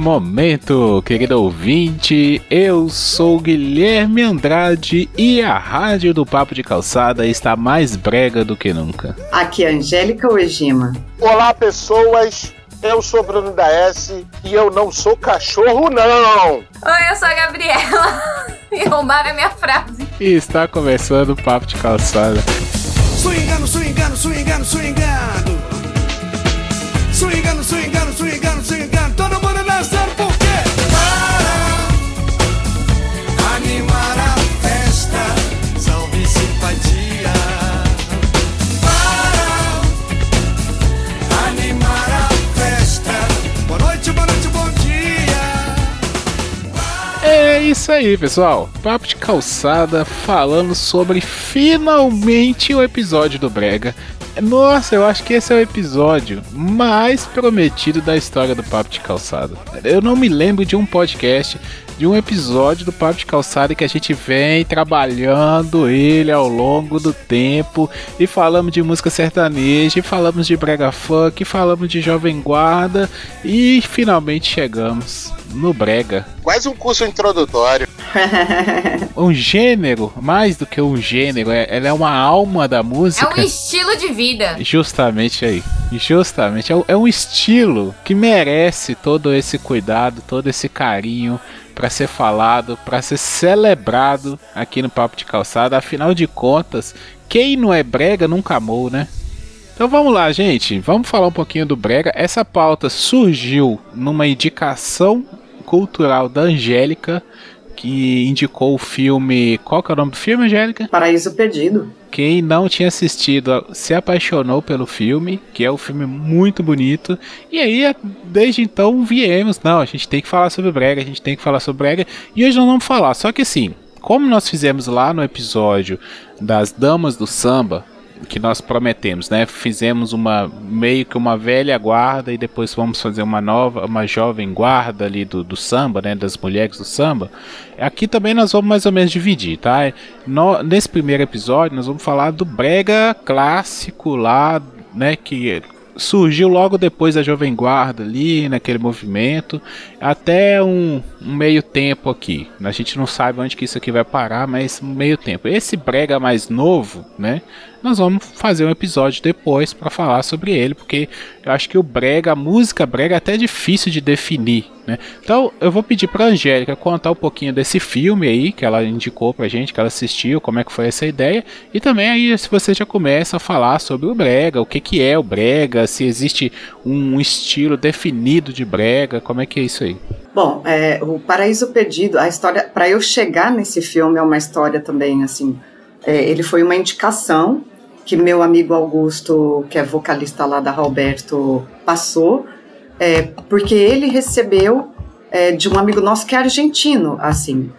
momento, querido ouvinte. Eu sou Guilherme Andrade e a rádio do Papo de Calçada está mais brega do que nunca. Aqui é Angélica Ojima. Olá, pessoas. Eu sou Bruno da S e eu não sou cachorro, não. Oi, eu sou a Gabriela. E roubaram a minha frase. E está começando o Papo de Calçada. Swingando, swingando, swingando, swingando. Isso aí, pessoal. Papo de Calçada falando sobre finalmente o episódio do Brega. Nossa, eu acho que esse é o episódio mais prometido da história do Papo de Calçada. Eu não me lembro de um podcast, de um episódio do Papo de Calçada que a gente vem trabalhando ele ao longo do tempo e falamos de música sertaneja, e falamos de brega funk, e falamos de jovem guarda e finalmente chegamos no brega. Quase um curso introdutório. Um gênero, mais do que um gênero, é- ela é uma alma da É música. um estilo de vida. Justamente aí. Justamente. É um- É um estilo que merece todo esse cuidado, todo esse carinho para ser falado, para ser celebrado aqui no Papo de Calçada. Afinal de contas, quem não é brega nunca amou, né? Então vamos lá, gente. Vamos falar um pouquinho do brega. Essa pauta surgiu numa indicação cultural da Angélica, que indicou o filme. Qual que é o nome do filme, Angélica? Paraíso Perdido. Quem não tinha assistido se apaixonou pelo filme, que é um filme muito bonito. E aí, desde então, viemos. Não, a gente tem que falar sobre Brega, a gente tem que falar sobre Brega. E hoje nós vamos falar. Só que assim, como nós fizemos lá no episódio das Damas do Samba, que nós prometemos, né? Fizemos uma meio que uma velha guarda e depois vamos fazer uma nova, uma jovem guarda ali do, do samba, né? Das mulheres do samba. Aqui também nós vamos mais ou menos dividir, tá? No- nesse primeiro episódio nós vamos falar do brega clássico lá, né? Que surgiu logo depois da Jovem Guarda ali, naquele movimento, até um, um meio tempo aqui. A gente não sabe onde que isso aqui vai parar, mas meio tempo. Esse brega mais novo, né? Nós vamos fazer um episódio depois para falar sobre ele, porque eu acho que o brega, a música brega é até difícil de definir, né? Então eu vou pedir para Angélica contar um pouquinho desse filme aí que ela indicou pra gente, que ela assistiu, como é que foi essa ideia, e também aí se você já começa a falar sobre o brega, o que que é o brega, se existe um estilo definido de brega, como é que é isso aí? Bom, é, o Paraíso Perdido, a história, para eu chegar nesse filme é uma história também assim. é, ele foi uma indicação que meu amigo Augusto, que é vocalista lá da Roberto, passou, é, porque ele recebeu é, de um amigo nosso que é argentino, assim,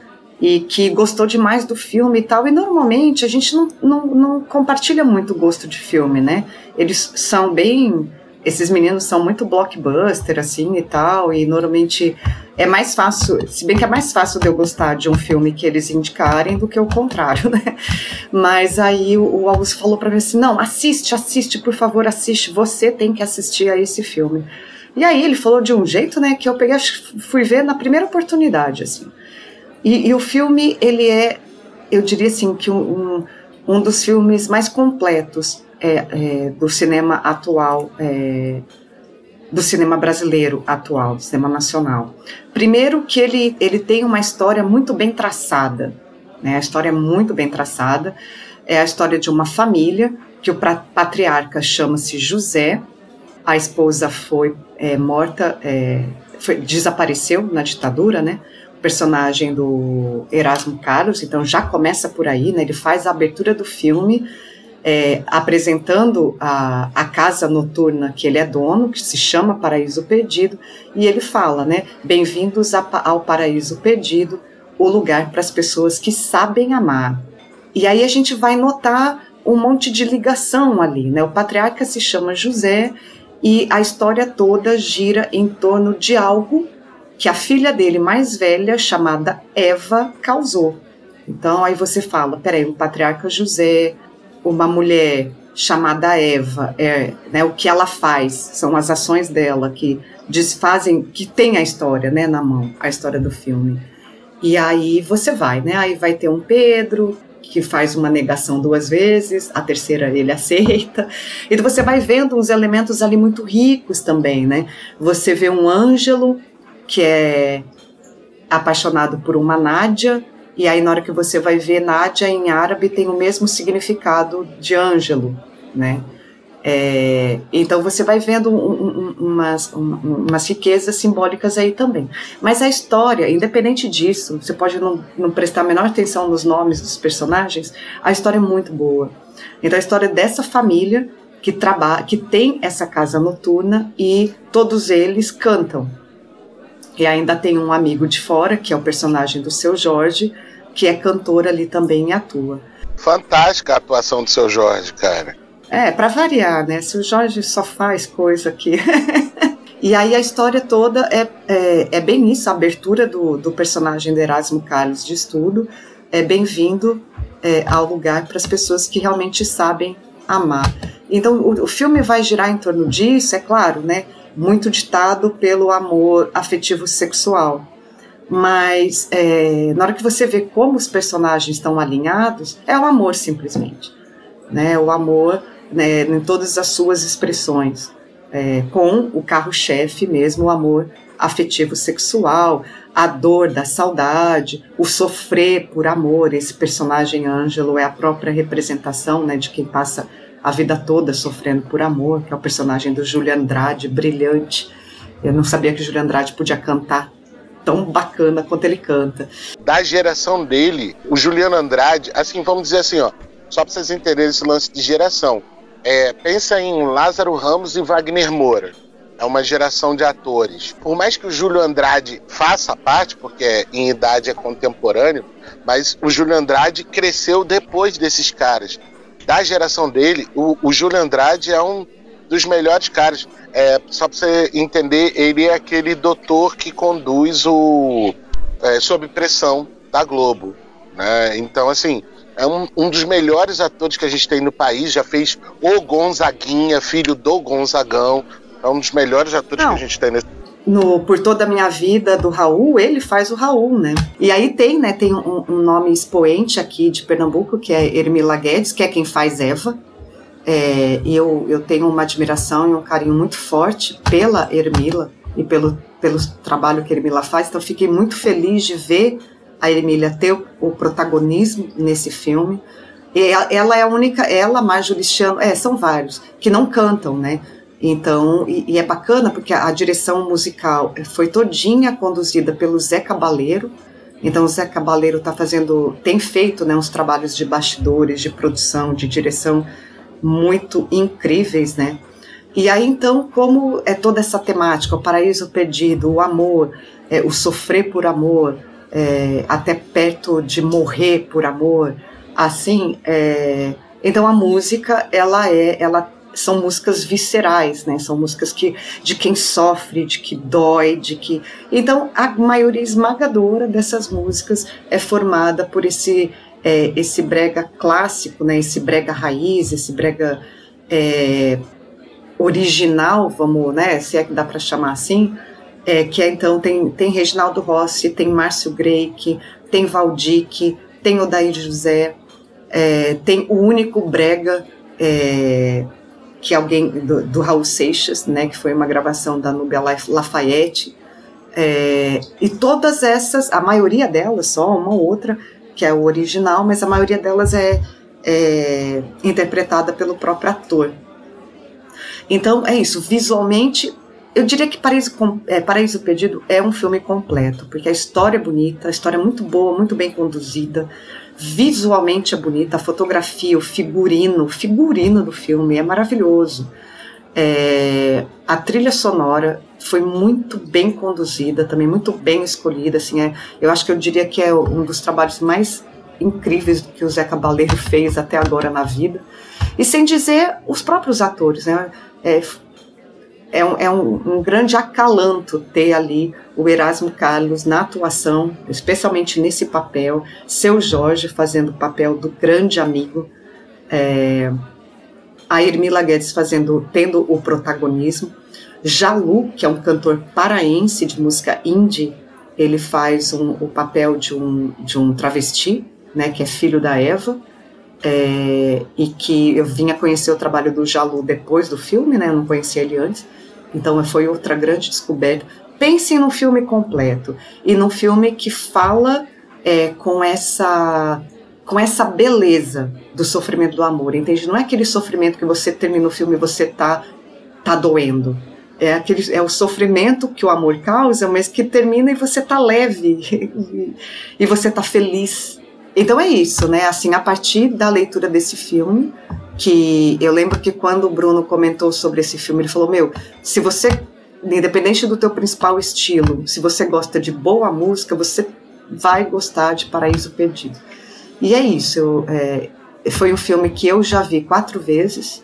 e que gostou demais do filme e tal. E normalmente a gente não, não, não compartilha muito o gosto de filme, né? Eles são bem. Esses meninos são muito blockbuster, assim e tal, e normalmente é mais fácil, se bem que é mais fácil de eu gostar de um filme que eles indicarem do que o contrário, né? Mas aí o, Augusto falou pra mim assim: não, assiste, assiste, por favor, assiste, você tem que assistir a esse filme. E aí ele falou de um jeito, né, que eu peguei, fui ver na primeira oportunidade, assim. E, e o filme, ele é, eu diria assim, que um, um, um dos filmes mais completos é, é, do cinema atual, é, do cinema brasileiro atual, do cinema nacional. Primeiro que ele, ele tem uma história muito bem traçada, né? A história é muito bem traçada. É a história de uma família que o patriarca chama-se José, a esposa foi é, morta, é, foi- desapareceu na ditadura, né? Personagem do Erasmo Carlos, então já começa por aí, né? Ele faz a abertura do filme é, apresentando a, a casa noturna que ele é dono, que se chama Paraíso Perdido, e ele fala, né? Bem-vindos ao Paraíso Perdido, o lugar para as pessoas que sabem amar. E aí a gente vai notar um monte de ligação ali, né? O patriarca se chama José e a história toda gira em torno de algo que a filha dele mais velha, chamada Eva, causou. Então aí você fala, peraí, o patriarca José, uma mulher chamada Eva, é, né, o que ela faz, são as ações dela que desfazem, que tem a história, né, na mão, a história do filme. E aí você vai, né? Aí vai ter um Pedro que faz uma negação duas vezes, a terceira ele aceita. Então você vai vendo uns elementos ali muito ricos também, né? Você vê um Ângelo que é apaixonado por uma Nádia, e aí na hora que você vai ver Nádia em árabe tem o mesmo significado de Ângelo, né? É, então você vai vendo um, um, umas, um, umas riquezas simbólicas aí também. Mas a história, independente disso, você pode não, não prestar a menor atenção nos nomes dos personagens, a história é muito boa. Então a história dessa família que trabalha, que tem essa casa noturna e todos eles cantam. E ainda tem um amigo de fora, que é o personagem do seu Jorge, que é cantor ali também e atua. Fantástica a atuação do seu Jorge, cara. É, para variar, né? Se o Jorge só faz coisa aqui. e aí a história toda é, é, é, bem isso, a abertura do, do personagem de Erasmo Carlos de estudo é bem-vindo é, ao lugar para as pessoas que realmente sabem amar. Então o, o filme vai girar em torno disso, é claro, né? Muito ditado pelo amor afetivo sexual. Mas é, na hora que você vê como os personagens estão alinhados, é o amor simplesmente. Né, o amor né, em todas as suas expressões, é, com o carro-chefe mesmo, o amor afetivo sexual, a dor da saudade, o sofrer por amor. Esse personagem Ângelo é a própria representação né, de quem passa a vida toda sofrendo por amor, que é o personagem do Júlio Andrade, brilhante. Eu não sabia que o Júlio Andrade podia cantar tão bacana quanto ele canta. Da geração dele, o Juliano Andrade, assim, vamos dizer assim, ó, só para vocês entenderem esse lance de geração. É, pensa em Lázaro Ramos e Wagner Moura. É uma geração de atores. Por mais que o Júlio Andrade faça parte, porque em idade é contemporâneo, mas o Júlio Andrade cresceu depois desses caras. Da geração dele, o, o Júlio Andrade é um dos melhores caras. É, só para você entender, ele é aquele doutor que conduz o é, Sob Pressão da Globo. Né? Então, assim, é um, um, dos melhores atores que a gente tem no país. Já fez o Gonzaguinha, filho do Gonzagão. É um dos melhores atores Não. que a gente tem nesse no Por Toda a Minha Vida do Raul, ele faz o Raul, né? E aí tem, né, tem um, um nome expoente aqui de Pernambuco, que é Ermila Guedes, que é quem faz Eva. É, eu, eu tenho uma admiração e um carinho muito forte pela Ermila e pelo, pelo trabalho que a Ermila faz, então fiquei muito feliz de ver a Emília ter o protagonismo nesse filme. E ela é a única, ela, Marjorie Listiano, é, são vários, que não cantam, né? Então, e, e, é bacana porque a, a, direção musical foi todinha conduzida pelo Zé Cabaleiro. Então, o Zé Cabaleiro tá fazendo, tem feito né, uns trabalhos de bastidores, de produção, de direção muito incríveis, né? E aí, então, como é toda essa temática, o paraíso perdido, o amor, é, o sofrer por amor, é, até perto de morrer por amor, assim, é, então a música ela é, ela são músicas viscerais, né? São músicas que de quem sofre, de que dói, de que então a maioria esmagadora dessas músicas é formada por esse é, esse brega clássico, né? Esse brega raiz, esse brega é, original, vamos, né? Se é que dá para chamar assim é, que é, então tem, tem Reginaldo Rossi, tem Márcio Greik, tem Valdic, tem Odair José, é, tem o único brega é, que alguém do, do, Raul Seixas, né, que foi uma gravação da Nubia Lafayette, é, e todas essas, a maioria delas, só uma ou outra, que é o original, mas a maioria delas é, é interpretada pelo próprio ator. Então é isso, visualmente eu diria que Paraíso, é, Paraíso Perdido é um filme completo, porque a história é bonita, a história é muito boa, muito bem conduzida, visualmente é bonita, a fotografia, o figurino, o figurino do filme é maravilhoso. É, a trilha sonora foi muito bem conduzida, também muito bem escolhida. Assim, é, eu acho que eu diria que é um dos trabalhos mais incríveis que o Zé Cabaleiro fez até agora na vida. E sem dizer os próprios atores, né? É, é, um, é um, um, grande acalanto ter ali o Erasmo Carlos na atuação, especialmente nesse papel, seu Jorge fazendo o papel do grande amigo, é, a Ermila Guedes fazendo, tendo o protagonismo, Jalu, que é um cantor paraense de música indie, ele faz um, o papel de um, de um travesti, né, que é filho da Eva, é, e que eu vinha conhecer o trabalho do Jalu depois do filme, né, eu não conhecia ele antes, então foi outra grande descoberta. Pense num filme completo, e num filme que fala é, com essa com essa beleza do sofrimento do amor, entende? Não é aquele sofrimento que você termina o filme e você tá tá doendo. É, aquele, é o sofrimento que o amor causa, mas que termina e você tá leve e você tá feliz. Então é isso, né? Assim, a partir da leitura desse filme, que eu lembro que quando o Bruno comentou sobre esse filme, ele falou: Meu, se você, independente do teu principal estilo, se você gosta de boa música, você vai gostar de Paraíso Perdido. E é isso. Eu, é, foi um filme que eu já vi quatro vezes,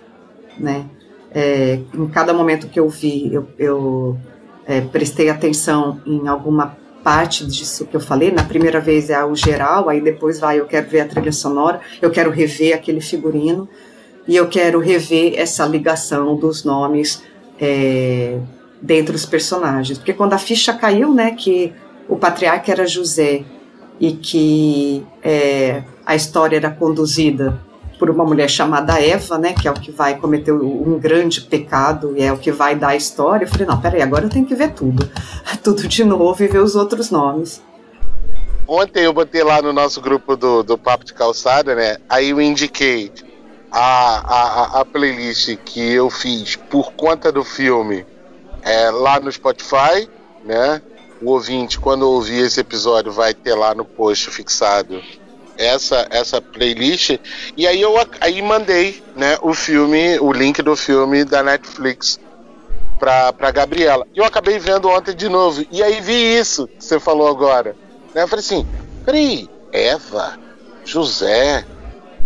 né? É, em cada momento que eu vi, eu, eu é, prestei atenção em alguma parte disso que eu falei. Na primeira vez é o geral, aí depois vai, eu quero ver a trilha sonora, eu quero rever aquele figurino e eu quero rever essa ligação dos nomes é, dentre os personagens. Porque quando a ficha caiu, né, que o patriarca era José e que é, a história era conduzida por uma mulher chamada Eva, né, que é o que vai cometer um grande pecado e é o que vai dar a história. Eu falei, não, peraí, agora eu tenho que ver tudo, tudo de novo e ver os outros nomes. Ontem eu botei lá no nosso grupo do, do Papo de Calçada, né, aí eu indiquei a, a, a playlist que eu fiz por conta do filme é, lá no Spotify, né, o ouvinte, quando ouvir esse episódio, vai ter lá no post fixado essa essa playlist. E aí eu aí mandei, né, o filme, o link do filme da Netflix pra, pra Gabriela. E eu acabei vendo ontem de novo. E aí vi isso que você falou agora. Né? Eu falei assim, peraí, Eva, José,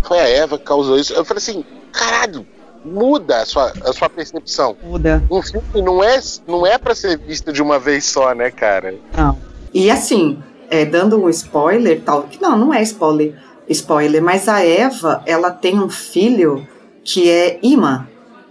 foi a Eva que causou isso. Eu falei assim, caralho, muda a sua, a sua percepção. Muda. Um filme não é, não é para ser visto de uma vez só, né, cara? Não. E assim, é, dando um spoiler, tal, que não, não é spoiler, spoiler, mas a Eva, ela tem um filho que é imã.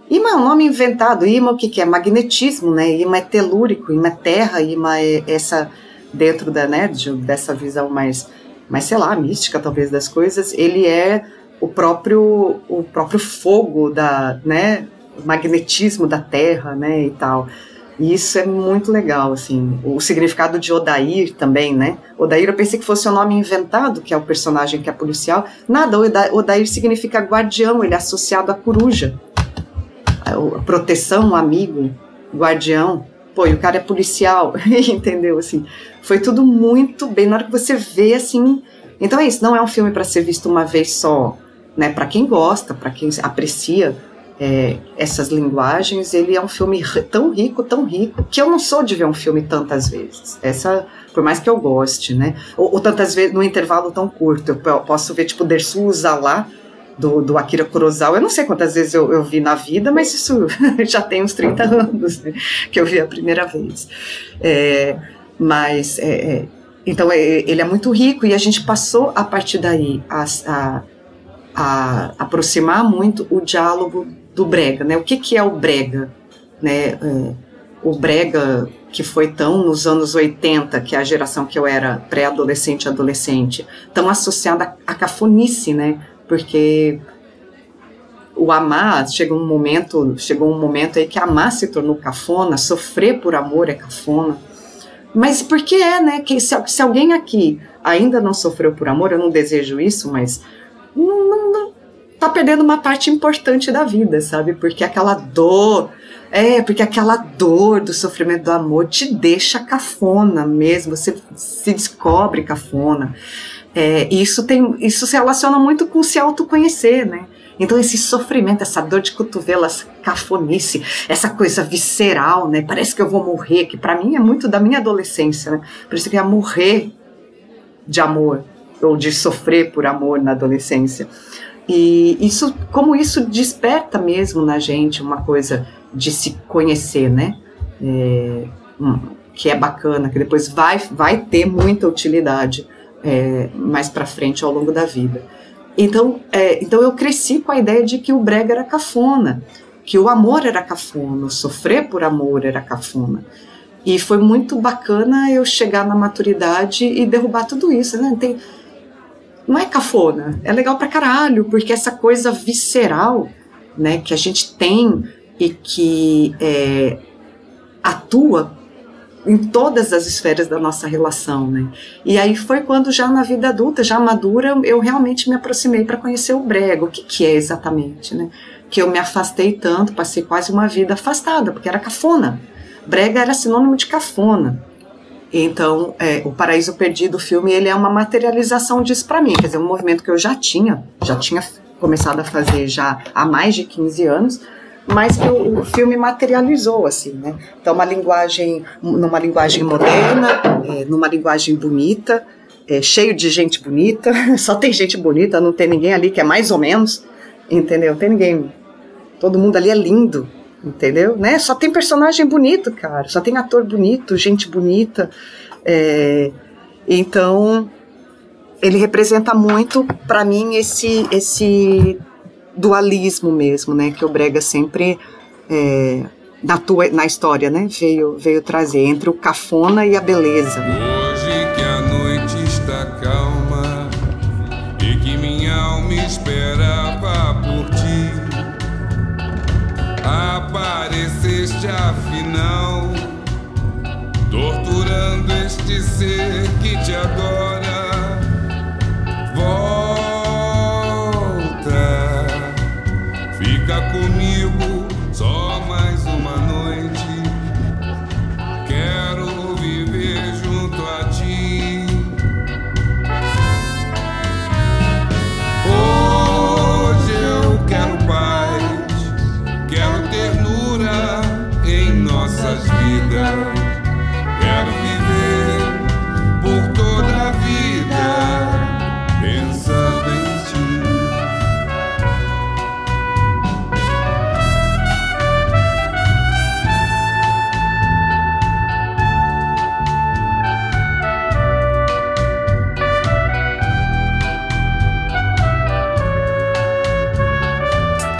Imã é um nome inventado. Imã o que, que é? Magnetismo, né? Imã é telúrico, imã é terra, imã é essa dentro da, né, de, dessa visão mais, mais, sei lá, mística talvez das coisas, ele é o próprio o próprio fogo da, né, magnetismo da Terra, né, e tal. E isso é muito legal, assim. O significado de Odair também, né? Odair eu pensei que fosse o um nome inventado, que é o personagem que é policial. Nada, Odair significa guardião, ele é associado à coruja. A proteção, amigo, guardião. Pô, e o cara é policial, entendeu? Assim, foi tudo muito bem. Na hora que você vê, assim. Então é isso, não é um filme para ser visto uma vez só né, para quem gosta, para quem aprecia é, essas linguagens, ele é um filme tão rico, tão rico, que eu não sou de ver um filme tantas vezes. Essa, por mais que eu goste, né? Ou, ou tantas vezes no intervalo tão curto. Eu posso ver, tipo, Dersusa lá, do, do Akira Kurosawa. Eu não sei quantas vezes eu, eu vi na vida, mas isso já tem uns 30 anos né, que eu vi a primeira vez. É, mas, é, é então, é, ele é muito rico e a gente passou a partir daí a, a a aproximar muito o diálogo do brega, né? O que, que é o brega, né? É, o brega que foi tão nos anos 80, que é a geração que eu era pré-adolescente, adolescente, tão associada à cafonice, né? Porque o amar chegou um momento, chegou um momento aí que amar se tornou cafona, sofrer por amor é cafona. Mas por que é, né? Que se, se alguém aqui ainda não sofreu por amor, eu não desejo isso, mas não, não, não, tá perdendo uma parte importante da vida, sabe? Porque aquela dor, é, porque aquela dor do sofrimento do amor te deixa cafona mesmo, você se descobre cafona. É, isso tem, isso se relaciona muito com se autoconhecer, né? Então esse sofrimento, essa dor de cotovelo, essa cafonice, essa coisa visceral, né? Parece que eu vou morrer, que para mim é muito da minha adolescência, né? Parece que eu ia morrer de amor ou de sofrer por amor na adolescência. E isso, como isso desperta mesmo na gente uma coisa de se conhecer, né? É, que é bacana, que depois vai, vai ter muita utilidade é, mais para frente ao longo da vida. Então, é, então eu cresci com a ideia de que o brega era cafona. que o amor era cafona, sofrer por amor era cafona. E foi muito bacana eu chegar na maturidade e derrubar tudo isso, né? Tem, não é cafona, é legal pra caralho, porque essa coisa visceral, né, que a gente tem e que é, atua em todas as esferas da nossa relação, né? E aí foi quando já na vida adulta, já madura, eu realmente me aproximei para conhecer o brega, o que que é exatamente, né? Que eu me afastei tanto, passei quase uma vida afastada, porque era cafona. Brega era sinônimo de cafona. Então, é, o Paraíso Perdido, o filme, ele é uma materialização disso para mim, quer dizer, um movimento que eu já tinha, já tinha começado a fazer já há mais de 15 anos, mas que o, o, filme materializou assim, né? Então uma linguagem, numa linguagem moderna, é, numa linguagem bonita, é, cheio de gente bonita. Só tem gente bonita, não tem ninguém ali que é mais ou menos, entendeu? Não tem ninguém. Todo mundo ali é lindo, entendeu? Né? Só tem personagem bonito, cara. Só tem ator bonito, gente bonita. É, então ele representa muito para mim esse esse dualismo mesmo, né, que o Brega sempre é, na, tua, na história, né, veio, veio trazer entre o cafona e a beleza. Ser que te adora. comigo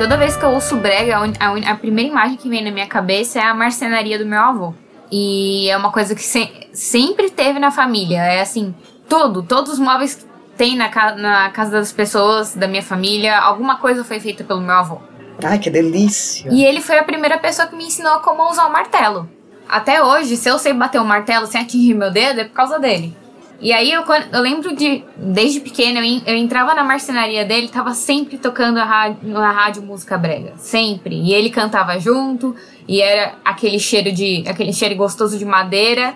Toda vez que eu ouço brega, a, a, primeira imagem que vem na minha cabeça é a marcenaria do meu avô. E é uma coisa que se, sempre teve na família. É assim, todo, todos os móveis que tem na, na casa das pessoas, da minha família, alguma coisa foi feita pelo meu avô. Ai, que delícia! E ele foi a primeira pessoa que me ensinou como usar o martelo. Até hoje, se eu sei bater o martelo sem atingir meu dedo, é por causa dele. E aí eu, eu lembro de, desde pequena, eu, eu entrava na marcenaria dele, tava sempre tocando a rádio, a rádio música brega. Sempre. E ele cantava junto, e era aquele cheiro de. aquele cheiro gostoso de madeira,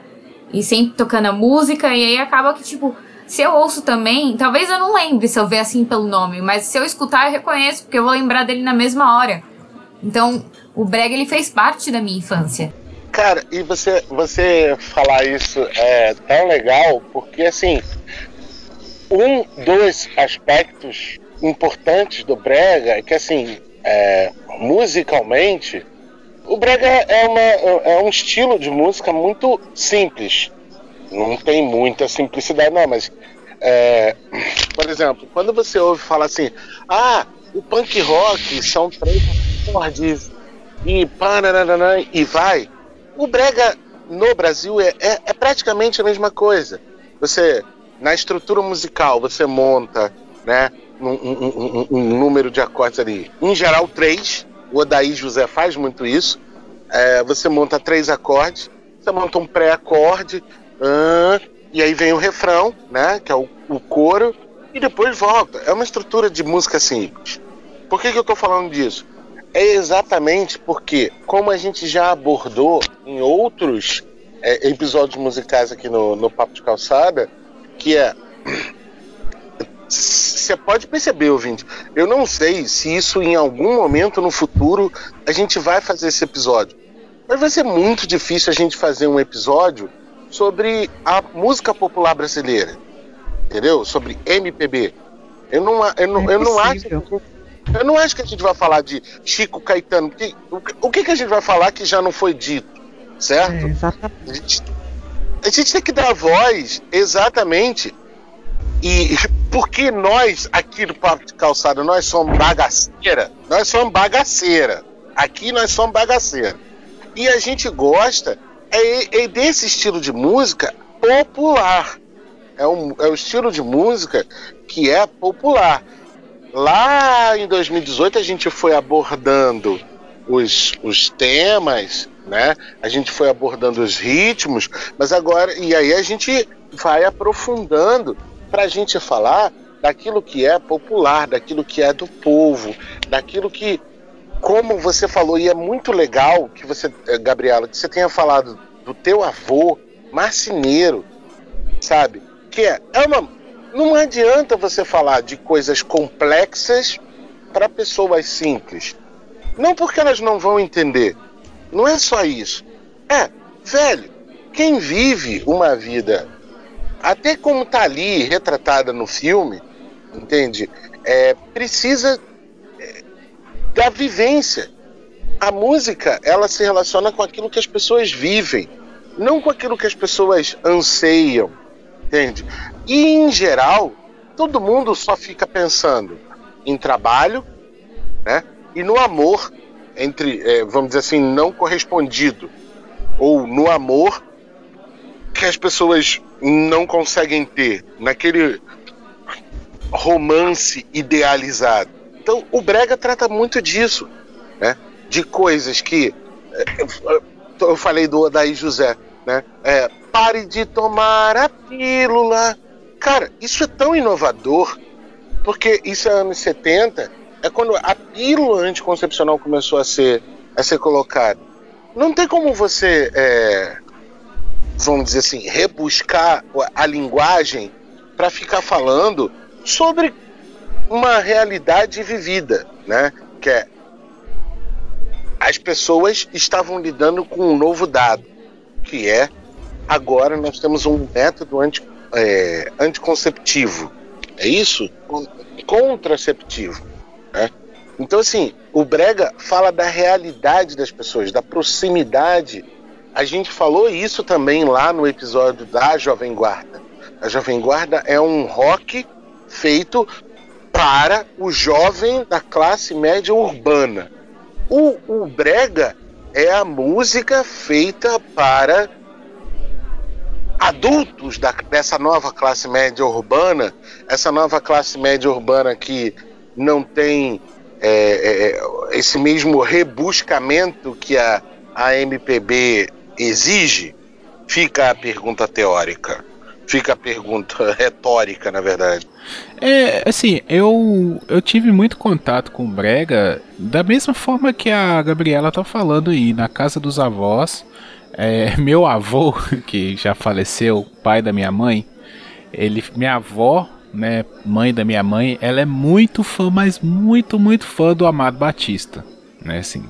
e sempre tocando a música, e aí acaba que, tipo, se eu ouço também, talvez eu não lembre se eu ver assim pelo nome, mas se eu escutar eu reconheço, porque eu vou lembrar dele na mesma hora. Então, o brega ele fez parte da minha infância. Cara, e você, você falar isso é tão legal, porque assim, um dos aspectos importantes do Brega é que assim, é, musicalmente, o Brega é, uma, é um estilo de música muito simples. Não tem muita simplicidade, não, mas é, por exemplo, quando você ouve falar assim, ah, o punk rock são três acordes e pananana, e vai. O brega no Brasil é, é, é, praticamente a mesma coisa. Você, na estrutura musical, você monta né, um, um, um, um número de acordes ali. Em geral, três. O Odaí José faz muito isso. É, você monta três acordes, você monta um pré-acorde, uh, e aí vem o refrão, né, que é o, o coro, e depois volta. É uma estrutura de música simples. Por que, que eu estou falando disso? É exatamente porque, como a gente já abordou em outros é, episódios musicais aqui no, no Papo de Calçada, que é. Você pode perceber, ouvinte, eu não sei se isso em algum momento no futuro a gente vai fazer esse episódio. Mas vai ser muito difícil a gente fazer um episódio sobre a música popular brasileira. Entendeu? Sobre MPB. Eu não, eu não, é eu não acho que eu não acho que a gente vai falar de Chico Caetano. O, que, que a gente vai falar que já não foi dito? Certo? É, exatamente. A gente, a gente tem que dar voz exatamente. E porque nós, aqui do Papo de Calçada, nós somos bagaceira, nós somos bagaceira. Aqui nós somos bagaceiros. E a gente gosta é, é desse estilo de música popular. É, um, é o estilo de música que é popular. Lá em 2018 a gente foi abordando os, os temas, né? A gente foi abordando os ritmos, mas agora e aí a gente vai aprofundando para a gente falar daquilo que é popular, daquilo que é do povo, daquilo que, como você falou, e é muito legal que você, eh, Gabriela, que você tenha falado do teu avô marceneiro, sabe? Que é, é uma, não adianta você falar de coisas complexas para pessoas simples. Não porque elas não vão entender. Não é só isso. É, velho, quem vive uma vida, até como tá ali retratada no filme, entende? É, precisa é, da vivência. A música, ela se relaciona com aquilo que as pessoas vivem, não com aquilo que as pessoas anseiam, entende? E em geral, todo mundo só fica pensando em trabalho, né? E no amor entre, é, vamos dizer assim, não correspondido ou no amor que as pessoas não conseguem ter naquele romance idealizado. Então, o brega trata muito disso, né? De coisas que é, eu falei do Odaí José, né? É, pare de tomar a pílula, Cara, isso é tão inovador, porque isso é anos 70, é quando a pílula anticoncepcional começou a ser, a ser colocada. Não tem como você, é, vamos dizer assim, rebuscar a linguagem para ficar falando sobre uma realidade vivida, né? Que é as pessoas estavam lidando com um novo dado, que é agora nós temos um método anti, é, anticonceptivo. É isso? Contraceptivo. Né? Então, assim, o Brega fala da realidade das pessoas, da proximidade. A gente falou isso também lá no episódio da Jovem Guarda. A Jovem Guarda é um rock feito para o jovem da classe média urbana. O, o Brega é a música feita para adultos da, dessa nova classe média urbana, essa nova classe média urbana que não tem é, é, é esse mesmo rebuscamento que a, a MPB exige, fica a pergunta teórica. Fica a pergunta retórica, na verdade. É, assim, eu, eu tive muito contato com o Brega da mesma forma que a Gabriela tá falando aí, na casa dos avós. É, meu avô, que já faleceu, pai da minha mãe, ele, minha avó, né, mãe da minha mãe, ela é muito fã, mas muito, muito fã do Amado Batista. Né, assim,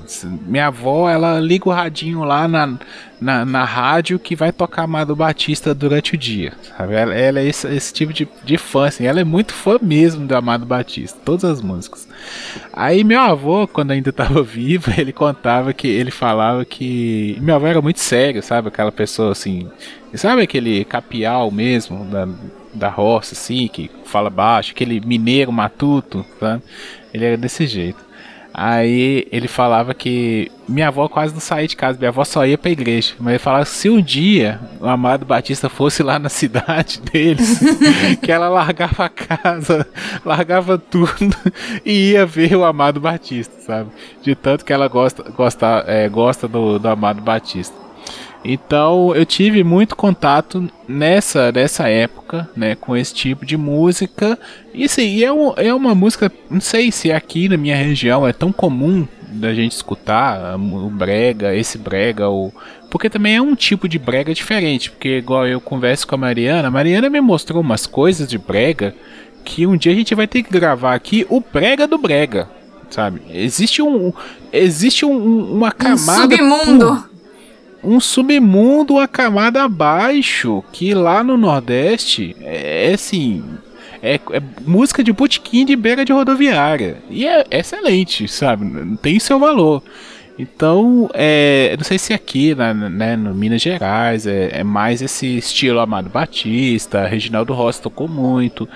minha avó, ela liga o radinho lá na, na, na rádio que vai tocar Amado Batista durante o dia. Sabe? Ela, ela é esse, esse, tipo de, de fã, assim, ela é muito fã mesmo do Amado Batista, todas as músicas. Aí meu avô, quando ainda estava vivo, ele contava que ele falava que meu avô era muito sério, sabe? Aquela pessoa assim, sabe aquele capial mesmo da, da roça, assim, que fala baixo, aquele mineiro matuto, sabe? Ele era desse jeito. Aí ele falava que minha avó quase não saía de casa, minha avó só ia pra igreja. Mas ele falava que se um dia o Amado Batista fosse lá na cidade deles, que ela largava a casa, largava tudo e ia ver o Amado Batista, sabe? De tanto que ela gosta, gosta, é, gosta do, do Amado Batista. Então eu tive muito contato nessa, nessa época, né, com esse tipo de música. E sim, é, um, é uma música, não sei se aqui na minha região é tão comum da gente escutar o brega, esse brega, ou porque também é um tipo de brega diferente. Porque igual eu converso com a Mariana, a Mariana me mostrou umas coisas de brega que um dia a gente vai ter que gravar aqui o brega do brega, sabe? Existe um, existe um, uma camada um submundo um submundo, uma camada abaixo, que lá no Nordeste é, é assim. É, é, música de botequim de beira de rodoviária. E é excelente, sabe? Tem seu valor. Então, é, não sei se aqui, né, né, no Minas Gerais, é, é, mais esse estilo Amado Batista, Reginaldo Rossi tocou muito,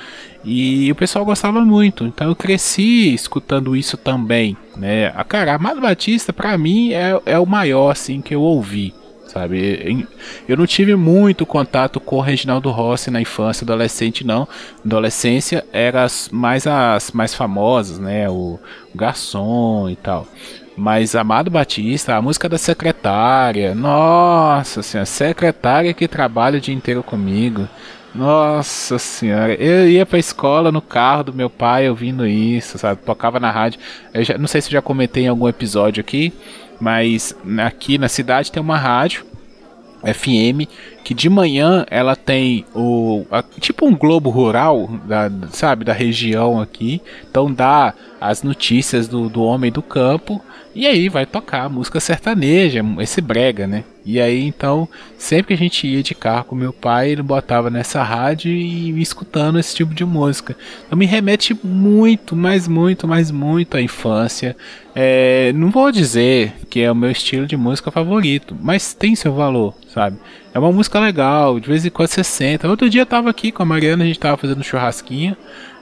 e o pessoal gostava muito. Então eu cresci escutando isso também, né? Cara, Amado Batista para mim é, é o maior assim que eu ouvi sabe? Eu não tive muito contato com o Reginaldo Rossi na infância, adolescente não. Adolescência eram mais as mais famosas, né? O, o Garçom e tal. Mas Amado Batista, a música da secretária, nossa senhora, secretária que trabalha o dia inteiro comigo. Nossa senhora, eu ia pra escola no carro do meu pai ouvindo isso, sabe? Tocava na rádio. Eu já, não sei se eu já comentei em algum episódio aqui, mas aqui na cidade tem uma rádio FM que de manhã ela tem o a, tipo um globo rural da, sabe da região aqui então dá as notícias do, do homem do campo e aí vai tocar música sertaneja, esse brega, né? E aí então, sempre que a gente ia de carro com meu pai, ele botava nessa rádio e ia escutando esse tipo de música. Então me remete muito, mais muito, mais muito à infância. É, não vou dizer que é o meu estilo de música favorito, mas tem seu valor, sabe? É uma música legal, de vez em quando você senta. Outro dia eu tava aqui com a Mariana, a gente tava fazendo um churrasquinho.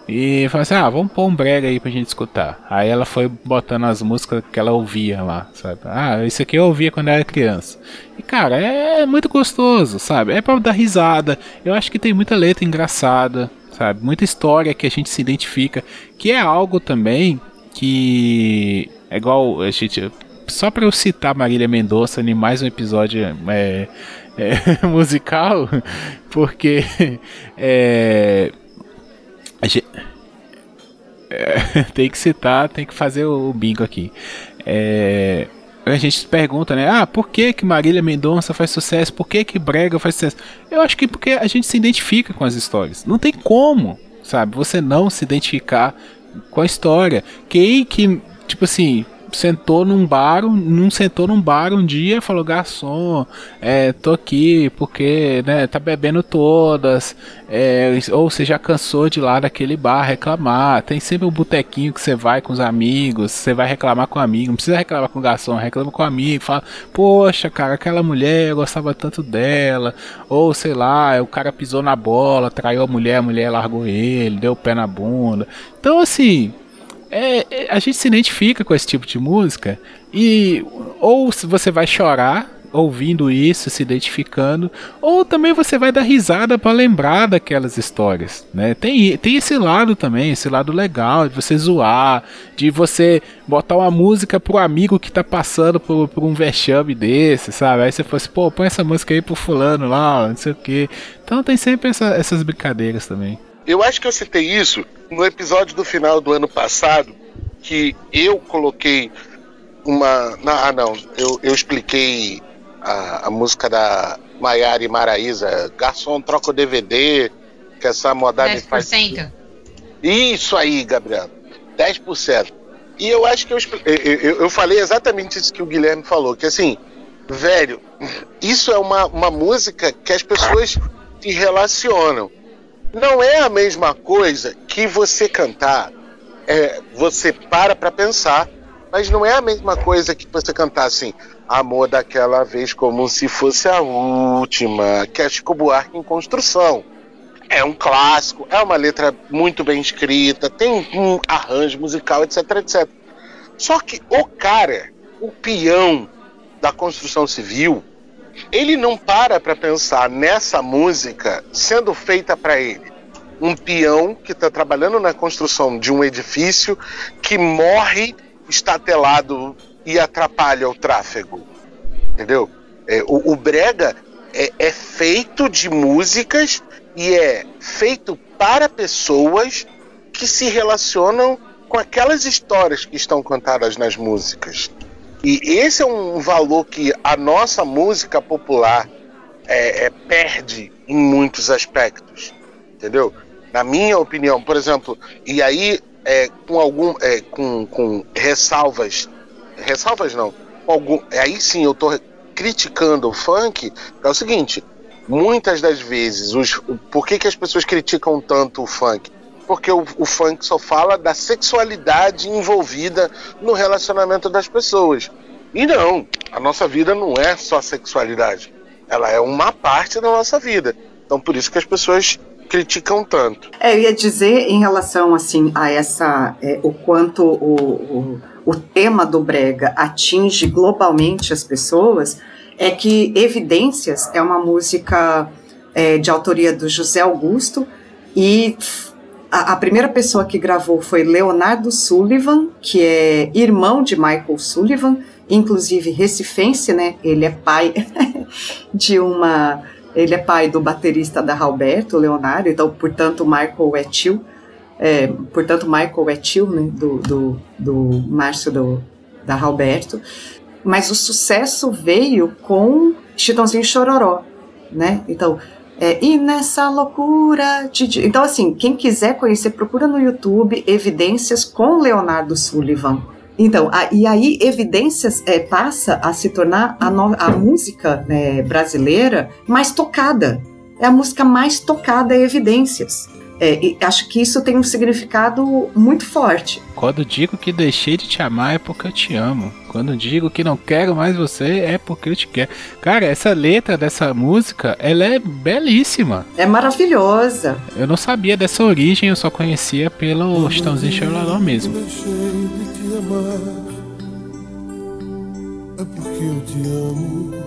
E falou assim: ah, vamos pôr um brega aí pra gente escutar. Aí ela foi botando as músicas que ela ouvia lá, sabe? Ah, isso aqui eu ouvia quando era criança. E cara, é muito gostoso, sabe? É pra dar risada. Eu acho que tem muita letra engraçada, sabe? Muita história que a gente se identifica. Que é algo também que é igual a gente. Só pra eu citar Marília Mendonça em mais um episódio é, é, musical, porque é gente, é, tem que citar, tem que fazer o bingo aqui. É, a gente pergunta, né? Ah, por que que Marília Mendonça faz sucesso? Por que que Brega faz sucesso? Eu acho que porque a gente se identifica com as histórias. Não tem como, sabe? Você não se identificar com a história. Quem que, tipo assim, sentou num bar, não sentou num bar um dia e falou, garçom, é, tô aqui porque, né, tá bebendo todas, é, ou você já cansou de ir lá daquele bar reclamar, tem sempre um botequinho que você vai com os amigos, você vai reclamar com o amigo, não precisa reclamar com o garçom, reclama com o amigo, fala, poxa, cara, aquela mulher, eu gostava tanto dela, ou sei lá, o cara pisou na bola, traiu a mulher, a mulher largou ele, deu o pé na bunda, então assim, é, é, a gente se identifica com esse tipo de música e ou você vai chorar ouvindo isso, se identificando, ou também você vai dar risada para lembrar daquelas histórias, né? Tem, tem esse lado também, esse lado legal de você zoar, de você botar uma música pro amigo que tá passando por, por um vexame desse, sabe? Aí você fosse, assim, pô, põe essa música aí pro fulano lá, não sei o que. Então tem sempre essa, essas brincadeiras também. Eu acho que eu citei isso no episódio do final do ano passado, que eu coloquei uma. Ah, não, eu, eu expliquei a, a música da Maiara e Maraísa, Garçom troca o DVD, que essa modalidade 10%. faz. Isso aí, Gabriel, 10%. E eu acho que eu, eu, eu falei exatamente isso que o Guilherme falou, que assim, velho, isso é uma, uma música que as pessoas se relacionam. Não é a mesma coisa que você cantar. É, você para para pensar, mas não é a mesma coisa que você cantar assim, amor daquela vez como se fosse a última, que é Chico Buarque em construção. É um clássico, é uma letra muito bem escrita, tem um arranjo musical, etc, etc. Só que o cara, o peão da construção civil, ele não para para pensar nessa música sendo feita para ele. Um peão que está trabalhando na construção de um edifício que morre estatelado e atrapalha o tráfego. Entendeu? É, o, o, Brega é, é feito de músicas e é feito para pessoas que se relacionam com aquelas histórias que estão cantadas nas músicas. E esse é um valor que a nossa música popular é, é, perde em muitos aspectos, entendeu? Na minha opinião, por exemplo, e aí é, com algum, é, com, com ressalvas, ressalvas não, algum, aí sim eu estou criticando o funk, é o seguinte, muitas das vezes, os, por que, que as pessoas criticam tanto o funk? Porque o, o, funk só fala da sexualidade envolvida no relacionamento das pessoas. E não, a nossa vida não é só sexualidade. Ela é uma parte da nossa vida. Então por isso que as pessoas criticam tanto. É, eu ia dizer em relação assim a essa é, o quanto o, o, o tema do brega atinge globalmente as pessoas é que Evidências é uma música é, de autoria do José Augusto e a, a, primeira pessoa que gravou foi Leonardo Sullivan, que é irmão de Michael Sullivan, inclusive recifense, né? Ele é pai de uma ele é pai do baterista da Alberto, Leonardo, então, portanto, Michael é tio. É, portanto, Michael é tio né, do, do, do Márcio do, da Alberto. Mas o sucesso veio com Chitãozinho Chororó, né? Então, é, e nessa loucura de... Então, assim, quem quiser conhecer, procura no YouTube Evidências com Leonardo Sullivan. Então, a, e aí Evidências é, passa a se tornar a, no, a música né, brasileira mais tocada. É a música mais tocada, é Evidências. É, acho que isso tem um significado muito forte. Quando digo que deixei de te amar é porque eu te amo. Quando digo que não quero mais você é porque eu te quero. Cara, essa letra dessa música, ela é belíssima. É maravilhosa. Eu não sabia dessa origem, eu só conhecia pelo Chitãozinho Chororó mesmo. Deixei de te amar é porque eu te amo.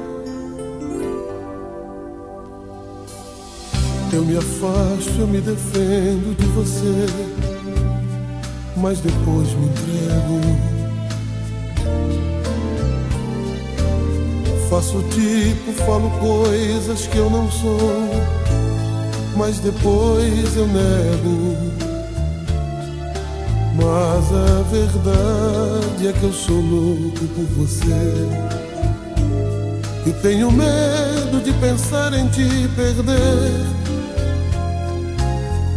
Eu me afasto, eu me defendo de você, mas depois me entrego. Faço tipo, falo coisas que eu não sou, mas depois eu nego. Mas a verdade é que eu sou louco por você. E tenho medo de pensar em te perder.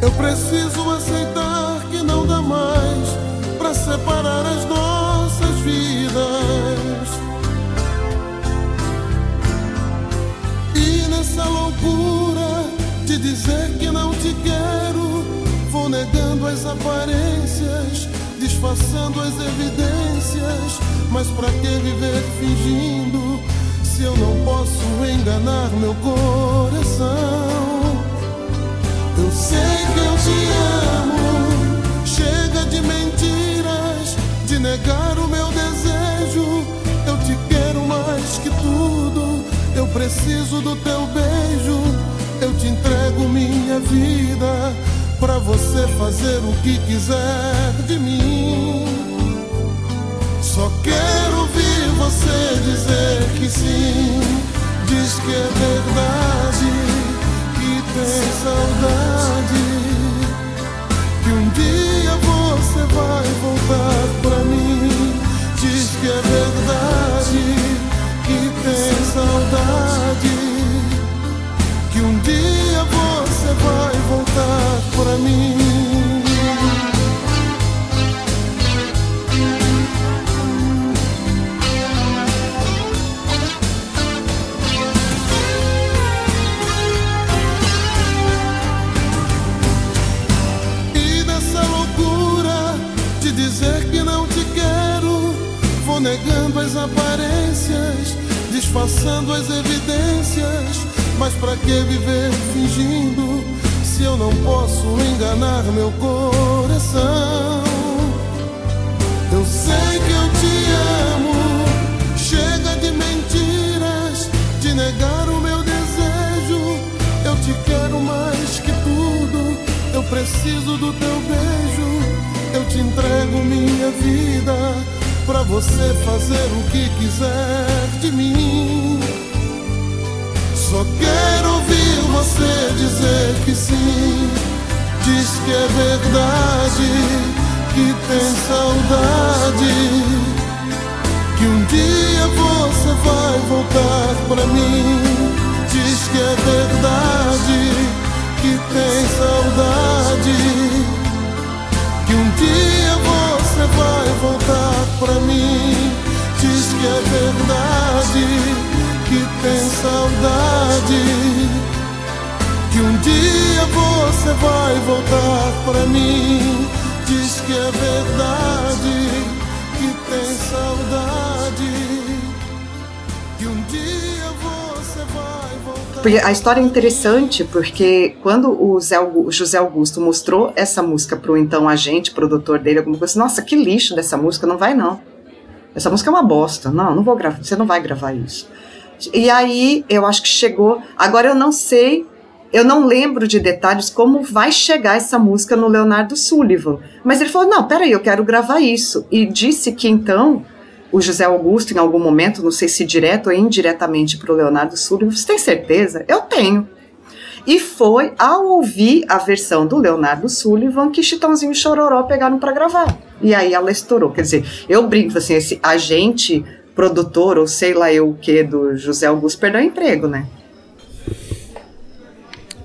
Eu preciso aceitar que não dá mais para separar as nossas vidas. E nessa loucura de dizer que não te quero, vou negando as aparências, disfarçando as evidências. Mas para que viver fingindo se eu não posso enganar meu coração? Eu sei que eu te amo. Chega de mentiras, de negar o meu desejo. Eu te quero mais que tudo. Eu preciso do teu beijo. Eu te entrego minha vida para você fazer o que quiser de mim. Só quero ouvir você dizer que sim. Diz que é verdade tem saudade que um dia você vai voltar pra mim. Diz que é verdade que tem saudade que um dia você vai voltar pra mim. Negando as aparências, disfarçando as evidências. Mas para que viver fingindo se eu não posso enganar meu coração? Eu sei que eu te amo, chega de mentiras, de negar o meu desejo. Eu te quero mais que tudo, eu preciso do teu beijo. Te entrego minha vida pra você fazer o que quiser de mim. Só quero ouvir você dizer que sim. Diz que é verdade, que tem saudade. Que um dia você vai voltar pra mim. Diz que é verdade, que tem saudade. Dia você vai voltar pra mim. Diz que é verdade, que tem saudade que um dia você vai voltar pra mim. Diz que é verdade, Porque a história é interessante porque quando o, Zé Augu- o José Augusto mostrou essa música pro então agente, produtor dele, alguma coisa nossa, que lixo dessa música, não vai não. Essa música é uma bosta. Não, não vou gravar, você não vai gravar isso. E aí eu acho que chegou. Agora eu não sei, eu não lembro de detalhes como vai chegar essa música no Leonardo Sullivan. Mas ele falou: não, peraí, eu quero gravar isso. E disse que então o José Augusto, em algum momento, não sei se direto ou indiretamente para o Leonardo Sullivan, você tem certeza? Eu tenho. E foi ao ouvir a versão do Leonardo Sullivan que Chitãozinho e Chororó pegaram para gravar. E aí ela estourou. Quer dizer, eu brinco assim, esse agente produtor, ou sei lá eu o que, do José Augusto, perdeu o emprego, né?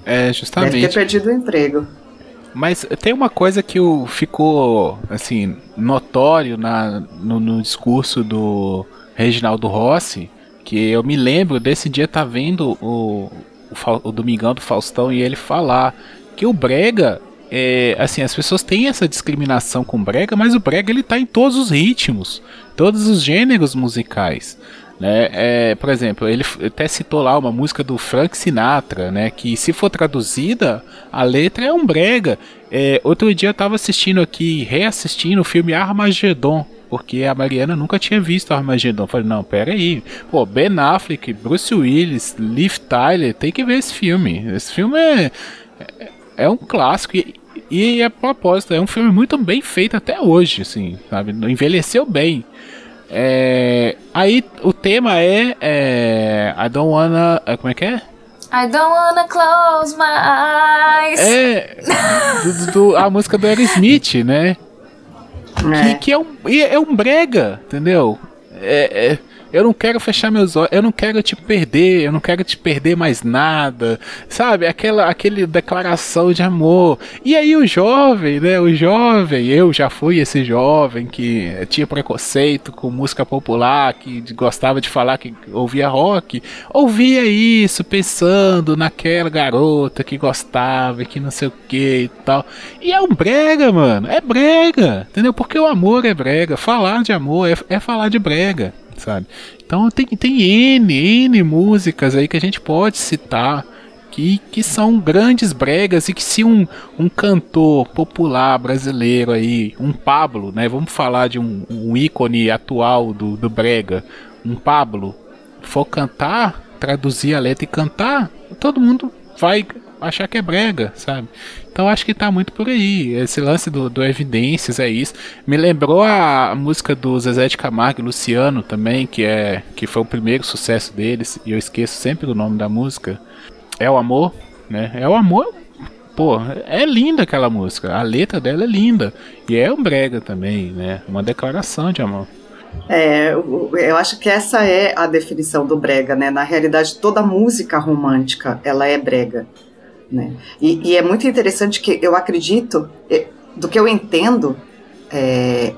É, Deve justamente. ter perdido o emprego. Mas tem uma coisa que o- ficou assim notório na, no, no discurso do Reginaldo Rossi, que eu me lembro desse dia tá vendo o, o, o Domingão do Faustão e ele falar que o brega é, assim as pessoas têm essa discriminação com o brega, mas o brega ele tá em todos os ritmos, todos os gêneros musicais. Né? É, por exemplo, ele até citou lá uma música do Frank Sinatra, né? Que se for traduzida, a letra é um brega. É, outro dia eu tava assistindo aqui, reassistindo o filme Armagedon, porque a Mariana nunca tinha visto Armagedon. Eu Falei, não, pera aí. Pô, Ben Affleck, Bruce Willis, Liv Tyler, tem que ver esse filme. Esse filme é, é, é um clássico e, e a propósito, é um filme muito bem feito até hoje, assim, sabe? Envelheceu bem. É, aí o tema é, é I don't wanna. é, Como é que é? I don't wanna close my eyes. É do- do- a música do Aerosmith, né? É. Que, que é, um, é um brega, entendeu? É, é, eu não quero fechar meus olhos, eu não quero te perder, eu não quero te perder mais nada, sabe? Aquela aquele declaração de amor. E aí o jovem, né? O jovem, eu já fui esse jovem que tinha preconceito com música popular, que gostava de falar que ouvia rock, ouvia isso pensando naquela garota que gostava, que não sei o que e tal. E é um brega, mano. É brega, entendeu? Porque o amor é brega. Falar de amor é, é falar de brega, sabe? Então tem, tem N, N músicas aí que a gente pode citar que, que são grandes bregas e que se um, um cantor popular brasileiro aí, um Pablo, né? Vamos falar de um, um ícone atual do, do brega, um Pablo, for cantar, traduzir a letra e cantar, todo mundo vai achar que é brega, sabe? Então acho que tá muito por aí. Esse lance do, do Evidências é isso. Me lembrou a, música do Zezé de Camargo e Luciano também, que é que foi o primeiro sucesso deles, e eu esqueço sempre o nome da música. É o amor, né? É o amor. Pô, é linda aquela música. A letra dela é linda. E é um brega também, né? Uma declaração de amor. É, eu eu acho que essa é a definição do brega, né? Na realidade, toda música romântica, ela é brega, né? E, e é muito interessante que eu acredito, eh, do que eu entendo, é,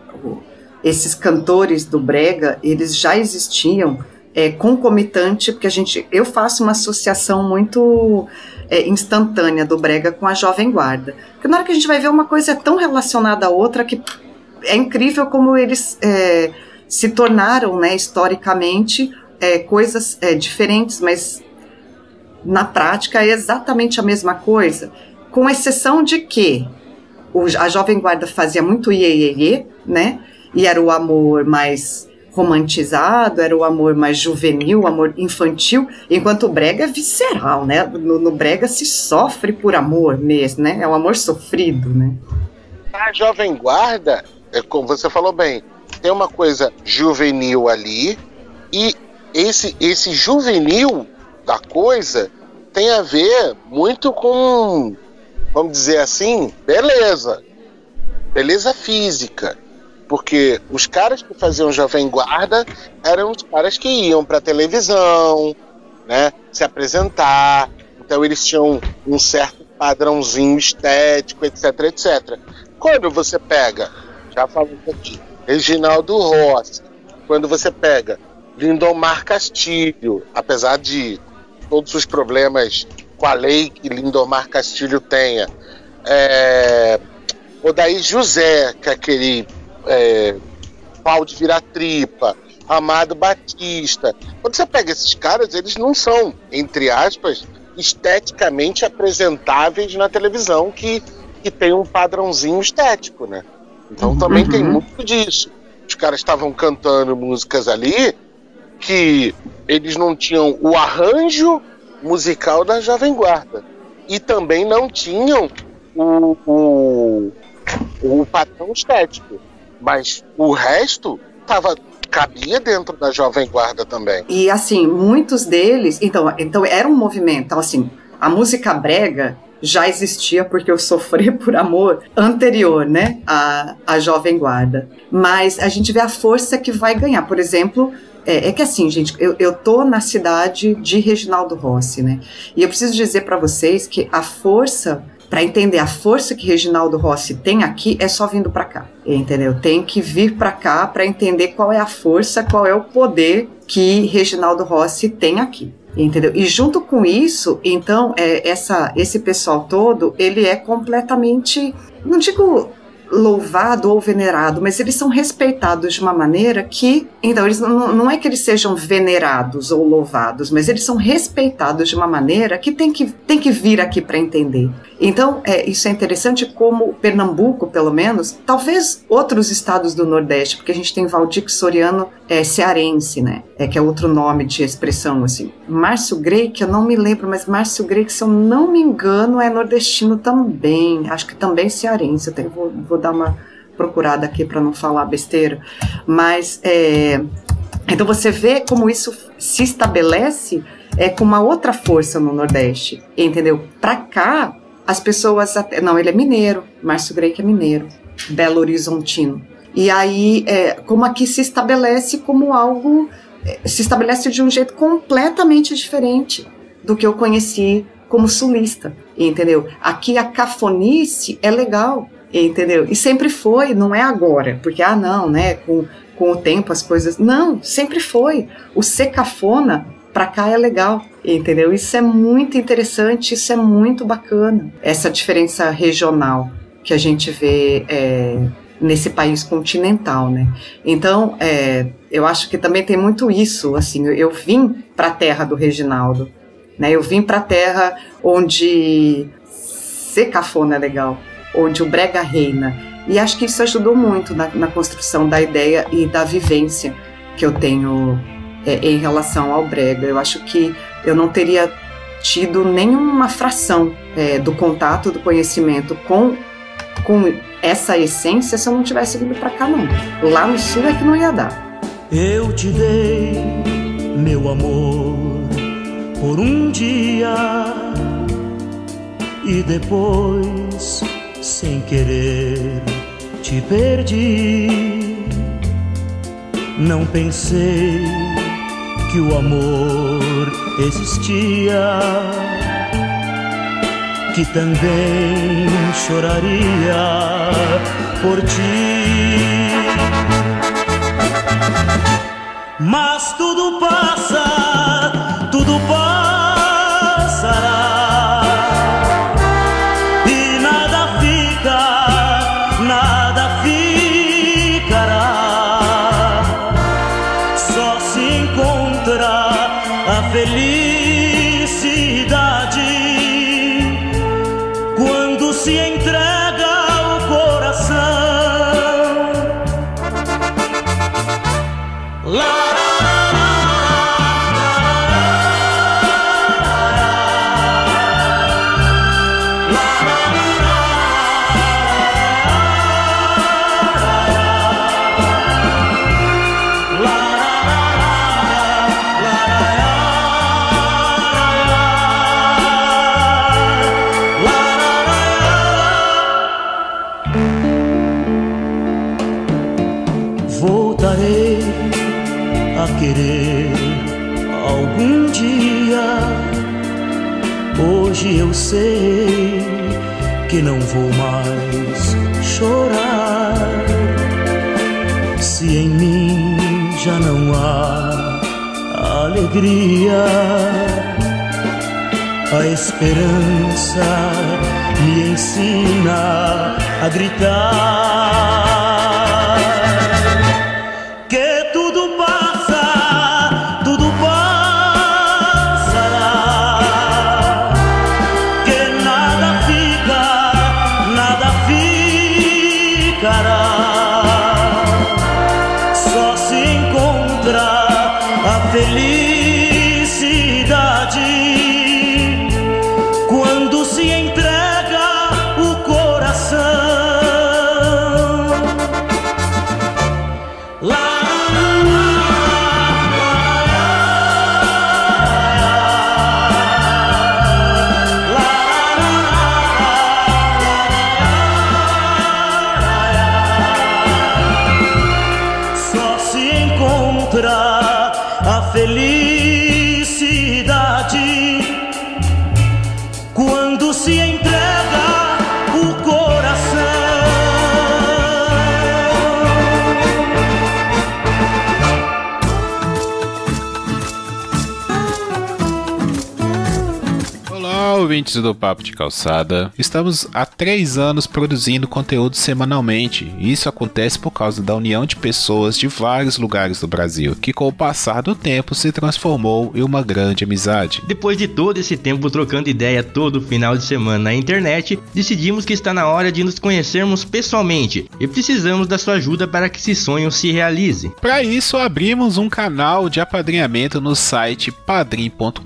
esses cantores do brega, eles já existiam é, concomitante, porque a gente, eu faço uma associação muito é, instantânea do brega com a jovem guarda. Porque na hora que a gente vai ver uma coisa é tão relacionada à outra que é incrível como eles é, se tornaram, né, historicamente, é, coisas é, diferentes, mas na prática é exatamente a mesma coisa, com exceção de que o- a Jovem Guarda fazia muito iê, iê, iê, né, e era o amor mais romantizado, era o amor mais juvenil, o amor infantil, enquanto o brega é visceral, né, no, no brega se sofre por amor mesmo, né, é o amor sofrido, né. A Jovem Guarda, é como você falou bem, tem uma coisa juvenil ali e esse esse juvenil da coisa tem a ver muito com, vamos dizer assim, beleza. beleza física, porque os caras que faziam Jovem Guarda eram os caras que iam para televisão, né, se apresentar, então eles tinham um certo padrãozinho estético, etc, etc. Quando você pega, já falamos aqui, Reginaldo Rossi, quando você pega Lindomar Castilho, apesar de todos os problemas com a lei que Lindomar Castilho tenha, é, Odaí José, que é aquele é, pau de virar tripa, Amado Batista. Quando você pega esses caras, eles não são, entre aspas, esteticamente apresentáveis na televisão, que, que tem um padrãozinho estético, né? Então também uhum. tem muito disso. Os caras estavam cantando músicas ali que eles não tinham o arranjo musical da Jovem Guarda. E também não tinham o, o, o padrão estético. Mas o resto tava, cabia dentro da Jovem Guarda também. E assim, muitos deles. Então, então era um movimento. Então, assim, a música brega já existia porque eu sofri por amor anterior, né, à, à Jovem Guarda. Mas a gente vê a força que vai ganhar. Por exemplo, é, é, que assim, gente, eu, eu tô na cidade de Reginaldo Rossi, né? E eu preciso dizer para vocês que a força para entender a força que Reginaldo Rossi tem aqui é só vindo para cá, entendeu? Tem que vir para cá para entender qual é a força, qual é o poder que Reginaldo Rossi tem aqui. Entendeu? E junto com isso, então, é, essa, esse pessoal todo, ele é completamente, não digo louvado ou venerado, mas eles são respeitados de uma maneira que, então, eles não, não é que eles sejam venerados ou louvados, mas eles são respeitados de uma maneira que tem que, tem que vir aqui para entender. Então, é, isso é interessante como Pernambuco, pelo menos, talvez outros estados do Nordeste, porque a gente tem Valdir Soriano é, cearense, né? É que é outro nome de expressão, assim. Márcio Grey, que eu não me lembro, mas Márcio Grey, que se eu não me engano, é nordestino também. Acho que também cearense. Eu tenho, vou, vou dar uma procurada aqui para não falar besteira. Mas, é, então você vê como isso se estabelece é, com uma outra força no Nordeste, entendeu? Para cá, as pessoas até, não, ele é mineiro, Márcio que é mineiro, Belo Horizontino. E aí, é, como aqui se estabelece como algo, é, se estabelece de um jeito completamente diferente do que eu conheci como sulista, entendeu? Aqui a cafonice é legal, entendeu? E sempre foi, não é agora, porque, ah, não, né, com, com o tempo as coisas. Não, sempre foi. O ser cafona para cá é legal, entendeu? Isso é muito interessante, isso é muito bacana, essa diferença regional que a gente vê é, nesse país continental, né? Então, é, eu acho que também tem muito isso, assim, eu, eu vim para a terra do Reginaldo, né? Eu vim para a terra onde ser cafona é legal, onde o brega reina, e acho que isso ajudou muito na, na construção da ideia e da vivência que eu tenho é, em relação ao brega. Eu acho que eu não teria tido nenhuma fração é, do contato, do conhecimento com, com essa essência se eu não tivesse vindo para cá, não. Lá no sul é que não ia dar. Eu te dei meu amor por um dia e depois, sem querer, te perdi. Não pensei que o amor existia, que também choraria por ti. Mas tudo passa, tudo passará. Esperança me ensina a gritar. Do Papo de Calçada. Estamos há três anos produzindo conteúdo semanalmente. Isso acontece por causa da união de pessoas de vários lugares do Brasil, que com o passar do tempo se transformou em uma grande amizade. Depois de todo esse tempo trocando ideia todo final de semana na internet, decidimos que está na hora de nos conhecermos pessoalmente e precisamos da sua ajuda para que esse sonho se realize. Para isso, abrimos um canal de apadrinhamento no site padrim.com.br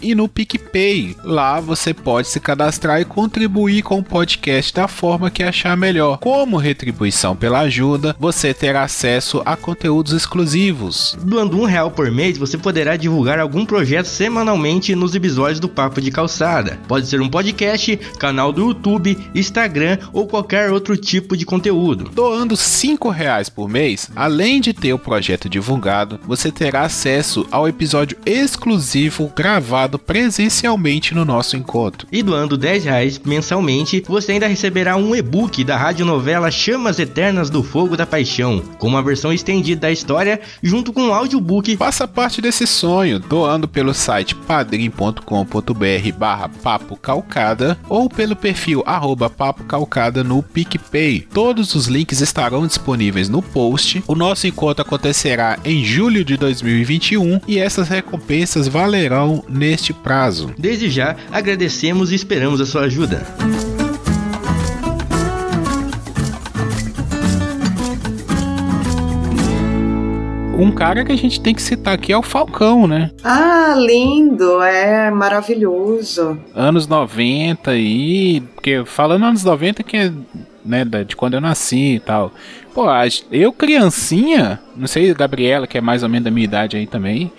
e no PicPay. Lá você pode se cadastrar e contribuir com o podcast da forma que achar melhor. Como retribuição pela ajuda, você terá acesso a conteúdos exclusivos. Doando um real por mês, você poderá divulgar algum projeto semanalmente nos episódios do Papo de Calçada. Pode ser um podcast, canal do YouTube, Instagram ou qualquer outro tipo de conteúdo. Doando 5 reais por mês, além de ter o projeto divulgado, você terá acesso ao episódio exclusivo gravado presencialmente no nosso encontro. E doando 10 reais mensalmente, você ainda receberá um e-book da radionovela Chamas Eternas do Fogo da Paixão, com uma versão estendida da história, junto com um audiobook. Faça parte desse sonho doando pelo site padrim.com.br barra papo calcada ou pelo perfil arroba papo calcada no PicPay. Todos os links estarão disponíveis no post. O nosso encontro acontecerá em julho de 2021 e essas recompensas valerão neste prazo. Desde já, agradecemos e esperamos a sua ajuda. Um cara que a gente tem que citar aqui é o Falcão, né? Ah, lindo, é maravilhoso. Anos 90 aí, porque falando anos 90 que é né, de quando eu nasci e tal. Pô, eu criancinha, não sei, Gabriela, que é mais ou menos da minha idade aí também,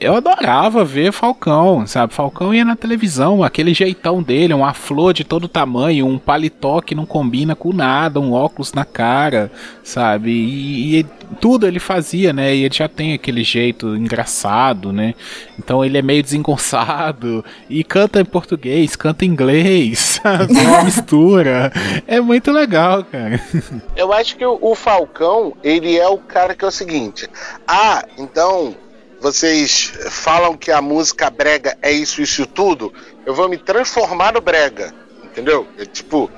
eu adorava ver Falcão, sabe? Falcão ia na televisão, aquele jeitão dele, uma flor de todo tamanho, um paletó que não combina com nada, um óculos na cara, sabe? E, e tudo ele fazia, né? E ele já tem aquele jeito engraçado, né? Então ele é meio desengonçado e canta em português, canta em inglês, sabe? É uma mistura. É muito legal, cara. Eu acho que o, Falcão, ele é o cara que é o seguinte. Ah, então vocês falam que a música brega é isso, isso tudo. Eu vou me transformar no brega. Entendeu? É tipo,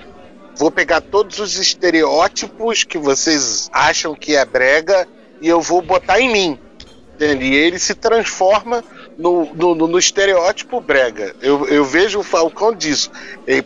vou pegar todos os estereótipos que vocês acham que é brega e eu vou botar em mim. E ele se transforma no, no, no- estereótipo brega. Eu, eu vejo o Falcão disso.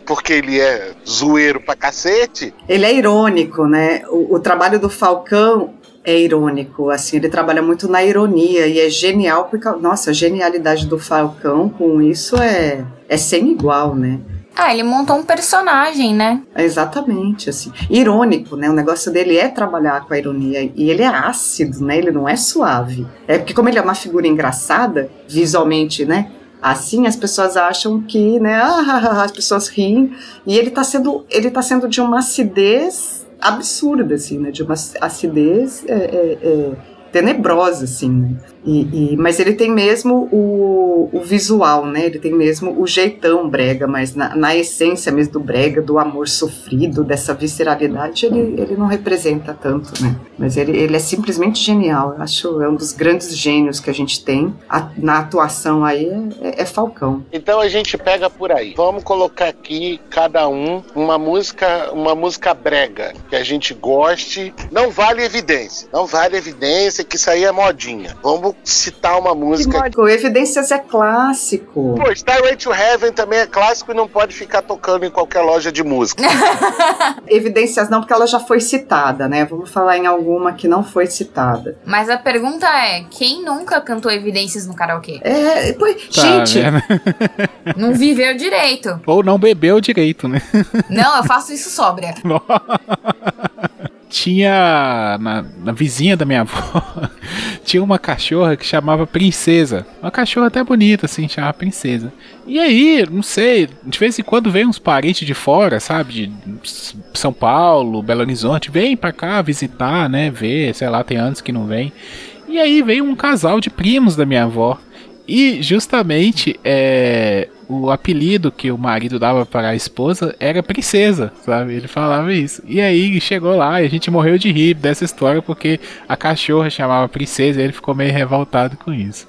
Porque ele é zoeiro pra cacete, Ele é irônico, né? O, o trabalho do Falcão é irônico, assim, ele trabalha muito na ironia e é genial, porque, nossa, a genialidade do Falcão com isso é, é sem igual, né? Ah, ele montou um personagem, né? Exatamente, assim. Irônico, né? O negócio dele é trabalhar com a ironia. E ele é ácido, né? Ele não é suave. É porque, como ele é uma figura engraçada, visualmente, né? Assim, as pessoas acham que, né? ah, as pessoas riem. E ele tá sendo, ele tá sendo de uma acidez absurda, assim, né? De uma acidez é, é, é, tenebrosa, assim. E, e, mas ele tem mesmo o, o, visual, né? Ele tem mesmo o jeitão brega, mas na, na, essência mesmo do brega, do amor sofrido, dessa visceralidade, ele, ele não representa tanto, né? Mas ele, ele é simplesmente genial. Eu acho é um dos grandes gênios que a gente tem a, na atuação aí é, é, é, Falcão. Então a gente pega por aí. Vamos colocar aqui cada um uma música, uma música brega que a gente goste. Não vale evidência, não vale evidência que isso aí é modinha. Vamos citar uma música. Que Evidências é clássico. Pô, Starway to Heaven também é clássico e não pode ficar tocando em qualquer loja de música. Evidências não, porque ela já foi citada, né? Vamos falar em alguma que não foi citada. Mas a pergunta é: quem nunca cantou Evidências no karaokê? É, pois, tá, gente. Né? não viveu direito. Ou não bebeu direito, né? Não, eu faço isso sóbria. tinha na, na, vizinha da minha avó tinha uma cachorra que chamava Princesa. Uma cachorra até bonita, assim, chamava Princesa. E aí, não sei, de vez em quando vem uns parentes de fora, sabe? De São Paulo, Belo Horizonte, vem pra cá visitar, né? Ver, sei lá, tem anos que não vem. E aí veio um casal de primos da minha avó. E justamente é, o apelido que o marido dava para a esposa era princesa, sabe? Ele falava isso. E aí chegou lá e a gente morreu de rir dessa história porque a cachorra chamava princesa e ele ficou meio revoltado com isso.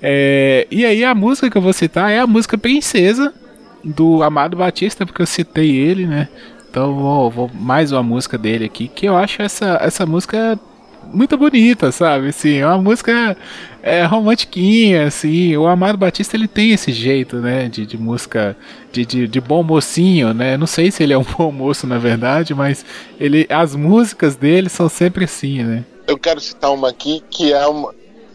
É, e aí a música que eu vou citar é a música Princesa do Amado Batista, porque eu citei ele, né? Então vou, vou mais uma música dele aqui, que eu acho essa, essa música muito bonita, sabe? Assim, é uma música é, romantiquinha, assim. O Amado Batista ele tem esse jeito, né? De, de música de, de, de, bom mocinho, né? Não sei se ele é um bom moço, na verdade, mas ele, as músicas dele são sempre assim, né? Eu quero citar uma aqui que é uma.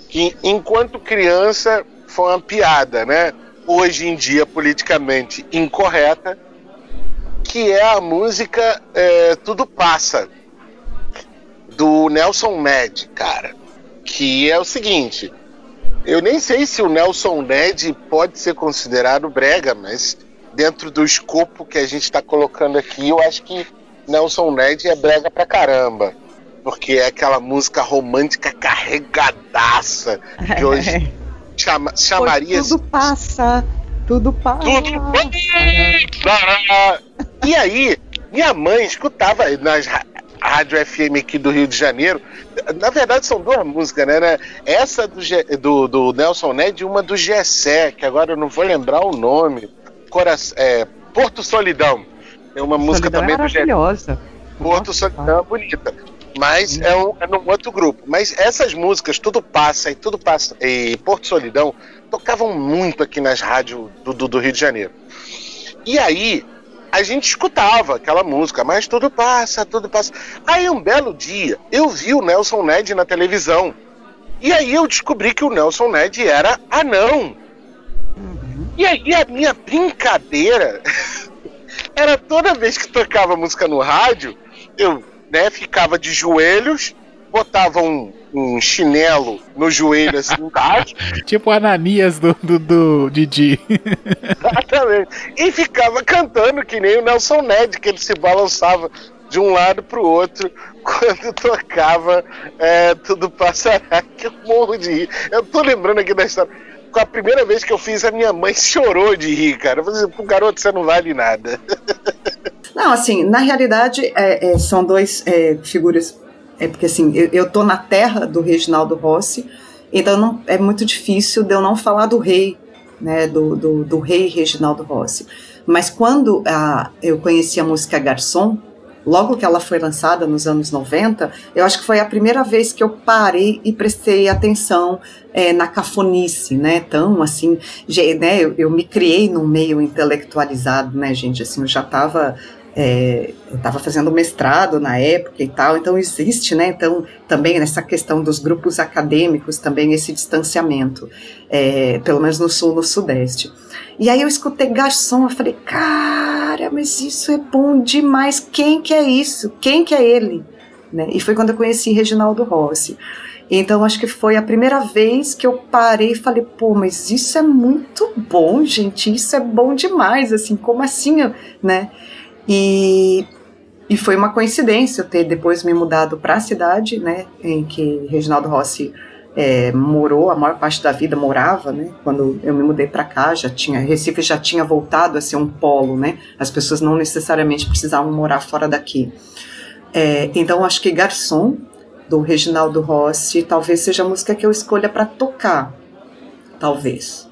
que enquanto criança foi uma piada, né? Hoje em dia, politicamente incorreta, que é a música é, Tudo Passa do Nelson Ned, cara. Que é o seguinte: eu nem sei se o Nelson Ned pode ser considerado brega, mas dentro do escopo que a gente está colocando aqui, eu acho que Nelson Ned é brega pra caramba. Porque é aquela música romântica carregadaça que hoje chama, chamaria. Tudo passa, tudo passa. Tudo passa. E aí, minha mãe escutava nas Rádio FM aqui do Rio de Janeiro. Na verdade, são duas músicas, né? né? Essa do, do, do Nelson Ned e uma do Gessé, que agora eu não vou lembrar o nome. Cora é, Porto Solidão. É uma música Solidão também é maravilhosa. do Porto Nossa, Solidão é bonita. Mas é, um, é num outro grupo. Mas essas músicas, Tudo Passa e Tudo Passa e Porto Solidão, tocavam muito aqui nas rádios do, do, do Rio de Janeiro. E aí, a gente escutava aquela música, mas tudo passa, tudo passa. Aí um belo dia eu vi o Nelson Ned na televisão. E aí eu descobri que o Nelson Ned era anão. E aí a minha brincadeira era toda vez que tocava música no rádio, eu né, ficava de joelhos, botava um, um chinelo no joelho assim embaixo. tipo Ananias do, do, do Didi. Exatamente. E ficava cantando que nem o Nelson Ned, que ele se balançava de um lado pro outro quando tocava é, Tudo Passará, que eu morro de rir. Eu tô lembrando aqui da história. Com a primeira vez que eu fiz, a minha mãe chorou de rir, cara. Eu falei assim, garoto, você não vale nada. Não, assim, na realidade, é, é, são dois é, figuras é porque assim, eu, eu tô na terra do Reginaldo Rossi, então não, é muito difícil de eu não falar do rei, né, do, do, do rei Reginaldo Rossi. Mas quando a, eu conheci a música Garçom, logo que ela foi lançada nos anos 90, eu acho que foi a primeira vez que eu parei e prestei atenção é, na cafonice, né? Tão assim, né? Eu, eu, me criei num meio intelectualizado, né, gente? Assim, eu já estava é, eu estava fazendo mestrado na época e tal, então existe, né? Então também nessa questão dos grupos acadêmicos também esse distanciamento, é, pelo menos no sul, no sudeste. E aí eu escutei garçom, eu falei, cara, mas isso é bom demais. Quem que é isso? Quem que é ele? Né? E foi quando eu conheci Reginaldo Rossi. Então acho que foi a primeira vez que eu parei e falei, pô, mas isso é muito bom, gente, isso é bom demais, assim, como assim, né? E, E foi uma coincidência eu ter depois me mudado para a cidade, né, em que Reginaldo Rossi é, morou, a maior parte da vida morava, né? Quando eu me mudei para cá, já tinha Recife já tinha voltado a ser um polo, né? As pessoas não necessariamente precisavam morar fora daqui. É, então acho que Garçom do Reginaldo Rossi talvez seja a música que eu escolha para tocar, talvez.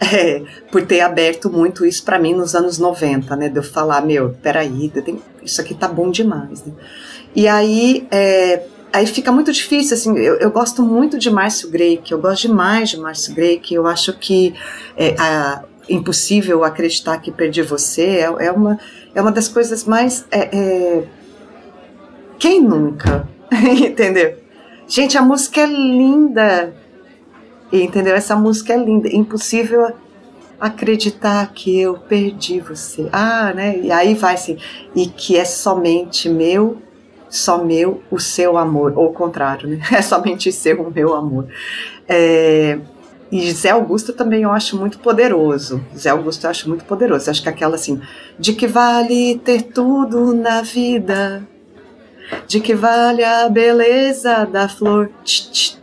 É, por ter aberto muito isso para mim nos anos 90, né? De eu falar, meu, peraí, isso aqui tá bom demais. Né? E aí, é, aí fica muito difícil, assim, eu, eu gosto muito de Márcio Greik, eu gosto demais de Márcio Greik, eu acho que é, a, impossível acreditar que perdi você é, é, uma, é uma das coisas mais... É, é quem nunca? Entendeu? Gente, a música é linda, entendeu? Essa música é linda, impossível acreditar que eu perdi você. Ah, né? E aí vai assim, e que é somente meu só meu o seu amor, ou o contrário, né? É somente seu o meu amor. É, e Zé Augusto também eu acho muito poderoso. Zé Augusto eu acho muito poderoso. Acho que aquela assim, de que vale ter tudo na vida, de que vale a beleza da flor, tch, tch,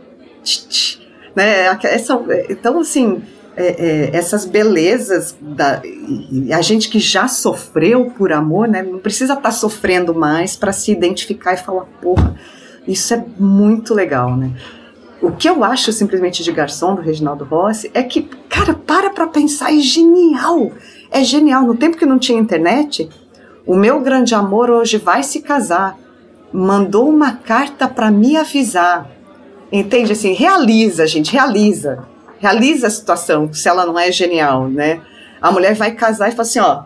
tch, né? Essa, então assim, é, é, essas belezas da a gente que já sofreu por amor, né? Não precisa estar tá sofrendo mais para se identificar e falar, porra, isso é muito legal, né? O que eu acho simplesmente de Garçom do Reginaldo Rossi é que, cara, para pra pensar, é genial. É genial. No tempo que não tinha internet, o meu grande amor hoje vai se casar. Mandou uma carta para me avisar. Entende? Assim, realiza, gente, realiza realiza a situação, se ela não é genial, né? A mulher vai casar e fala assim, ó,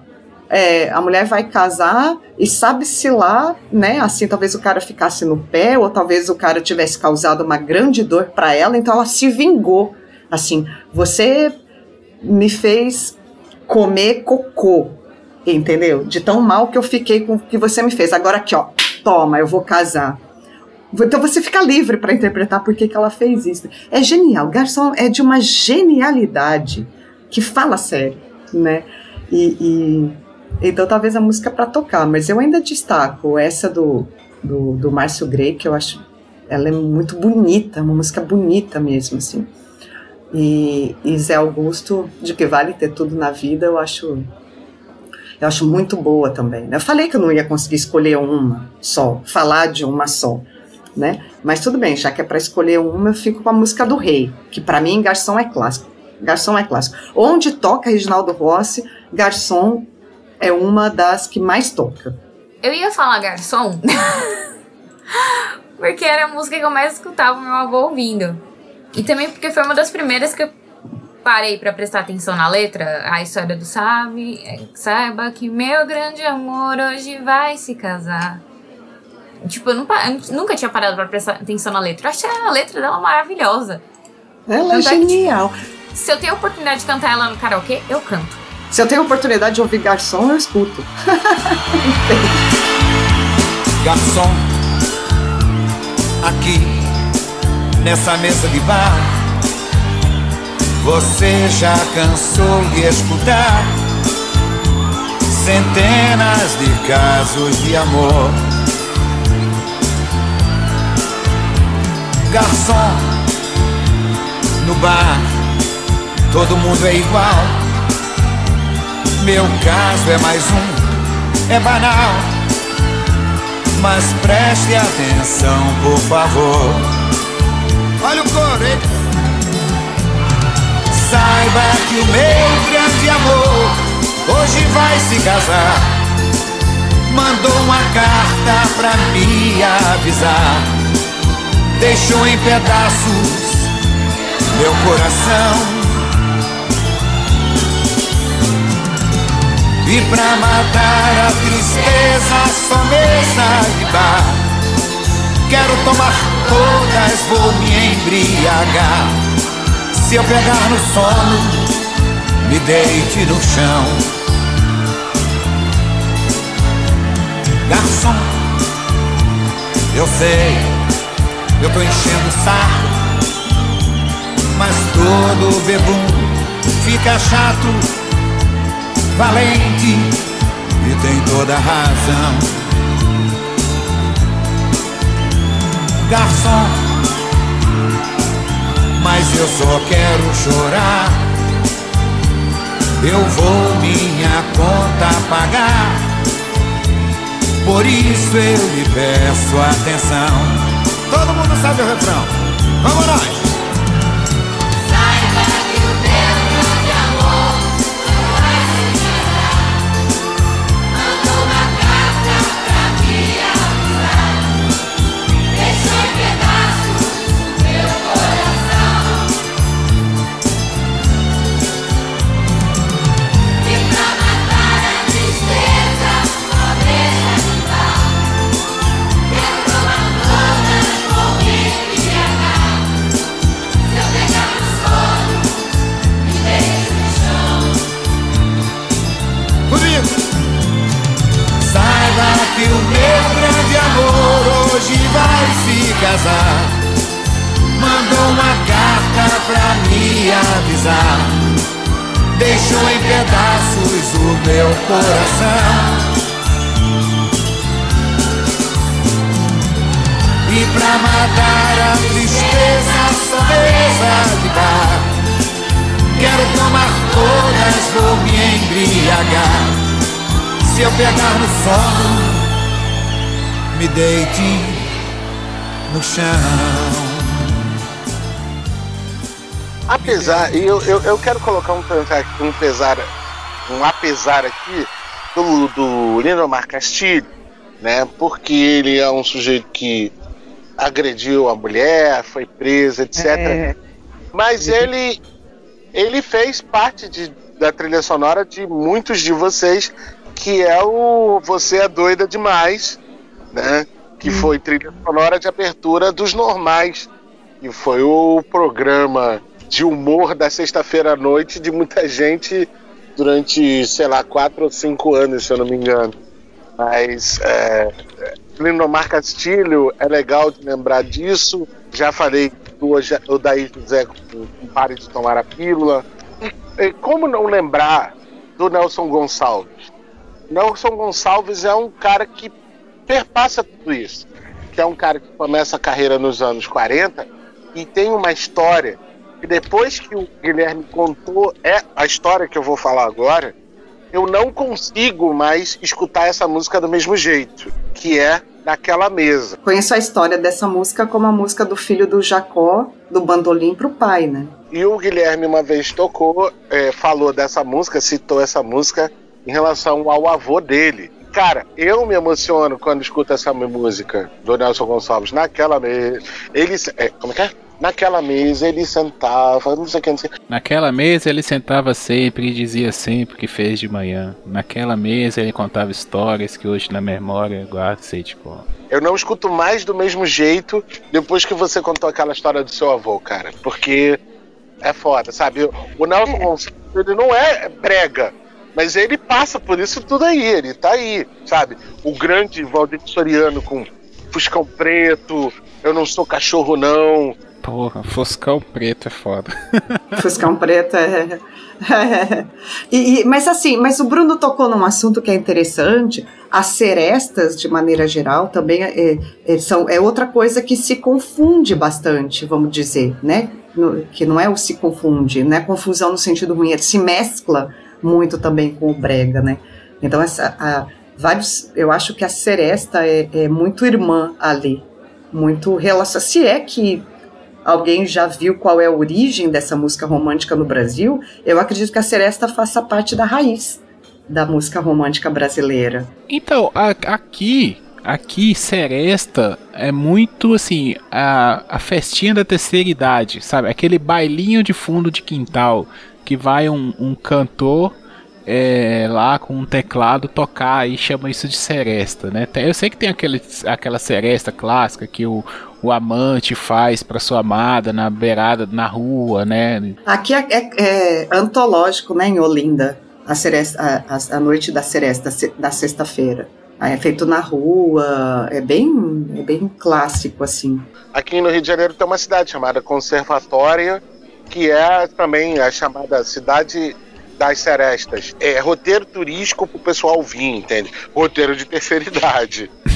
é, a mulher vai casar e sabe-se lá, né? Assim, talvez o cara ficasse no pé, ou talvez o cara tivesse causado uma grande dor para ela, então ela se vingou. Assim, você me fez comer cocô, entendeu? De tão mal que eu fiquei com o que você me fez. Agora aqui, ó, toma, eu vou casar. Então você fica livre para interpretar por que, que ela fez isso. É genial. Garçom é de uma genialidade que fala sério, né? E, e então talvez a música para tocar, mas eu ainda destaco essa do, do, do Márcio Grey, que eu acho ela é muito bonita, uma música bonita mesmo, assim. E, e Zé Augusto, de que vale ter tudo na vida, eu acho eu acho muito boa também. Né? Eu falei que eu não ia conseguir escolher uma só, falar de uma só né? Mas tudo bem, já que é para escolher uma, eu fico com a música do Rei, que para mim Garçom é clássico. Garçom é clássico. Onde toca Reginaldo Rossi, Garçom é uma das que mais toca. Eu ia falar Garçom, porque era a música que eu mais escutava meu avô ouvindo. E também porque foi uma das primeiras que eu parei para prestar atenção na letra, a história do sabe, é, saiba que meu grande amor hoje vai se casar. Tipo, eu, nunca, eu nunca tinha parado pra prestar atenção na letra. Eu achei a letra dela maravilhosa. Ela é genial. É que, tipo, se eu tenho a oportunidade de cantar ela no karaokê, eu canto. Se eu tenho a oportunidade de ouvir garçom, eu escuto. garçom, aqui nessa mesa de bar, você já cansou de escutar centenas de casos de amor garçom no bar, todo mundo é igual. Meu caso é mais um, é banal. Mas preste atenção, por favor. Olha o coro, hein? Saiba que o meu grande amor hoje vai se casar. Mandou uma carta pra me avisar deixou em pedaços meu coração. E pra matar a tristeza, só mesa de bar. Quero tomar todas, vou me embriagar. Se eu pegar no sono, me deite no chão. Garçom, eu sei eu tô enchendo o saco, mas todo bebum fica chato, valente e tem toda razão. garçom. Mas eu só quero chorar. Eu vou minha conta pagar. Por isso eu lhe peço atenção. Todo mundo sabe o refrão. Vamos nós! Meu coração. E pra matar a tristeza, mesa de bar. Quero tomar todas, vou me embriagar. Se eu pegar no sono me deite no chão. Apesar, e eu, eu, eu quero colocar um, um pesar, um apesar aqui do, do Lindomar Castilho, né? Porque ele é um sujeito que agrediu a mulher, foi preso, etc. É. Mas ele ele fez parte de, da trilha sonora de muitos de vocês, que é o Você é Doida Demais, né? Que hum. foi trilha sonora de abertura dos normais. E foi o programa de humor da sexta-feira à noite de muita gente durante, sei lá, quatro ou cinco anos, se eu não me engano. Mas é, Lindomar Castilho é legal de lembrar disso. Já falei do Odair José com Pare de Tomar a Pílula. E, como não lembrar do Nelson Gonçalves? Nelson Gonçalves é um cara que perpassa tudo isso. Que é um cara que começa a carreira nos anos 40 e tem uma história que depois que o Guilherme contou é a história que eu vou falar agora, eu não consigo mais escutar essa música do mesmo jeito, que é naquela mesa. Conheço a história dessa música como a música do filho do Jacó, do bandolim pro pai, né? E o Guilherme uma vez tocou, é, falou dessa música, citou essa música em relação ao avô dele, Cara, eu me emociono quando escuto essa música do Nelson Gonçalves. Naquela mesa. Ele. É, como é que é? Naquela mesa ele sentava, não sei o que, não sei. Naquela mesa ele sentava sempre e dizia sempre que fez de manhã. Naquela mesa ele contava histórias que hoje na memória guardo sei tipo. Eu não escuto mais do mesmo jeito depois que você contou aquela história do seu avô, cara. Porque é foda, sabe? O Nelson Gonçalves, ele não é brega. Mas ele passa por isso tudo aí, ele tá aí, sabe? O grande Valdir Soriano com Fuscão Preto, Eu Não Sou Cachorro Não. Porra, Fuscão Preto é foda. Fuscão Preto é. é. E, e, mas assim, mas o Bruno tocou num assunto que é interessante. As serestas, de maneira geral, também é, é, são, é outra coisa que se confunde bastante, vamos dizer, né? No, que não é o se confunde, não é confusão no sentido ruim, ele se mescla muito também com o brega, né? Então essa, a, vários, eu acho que a Seresta é, é muito irmã ali, muito relação. Se é que alguém já viu qual é a origem dessa música romântica no Brasil, eu acredito que a Seresta faça parte da raiz da música romântica brasileira. Então, a, aqui, aqui Seresta é muito assim, a, a festinha da terceira idade, sabe? Aquele bailinho de fundo de quintal que vai um, um cantor é, lá com um teclado tocar e chama isso de seresta, né? Eu sei que tem aquele, aquela seresta clássica que o, o amante faz para sua amada na beirada, na rua, né? Aqui é, é, é antológico, né, em Olinda, a, seresta, a, a noite da seresta da sexta-feira. É feito na rua, é bem, é bem clássico assim. Aqui no Rio de Janeiro tem uma cidade chamada Conservatória, que é também a chamada cidade das serestas. É roteiro turístico pro pessoal vir, entende? Roteiro de terceira idade.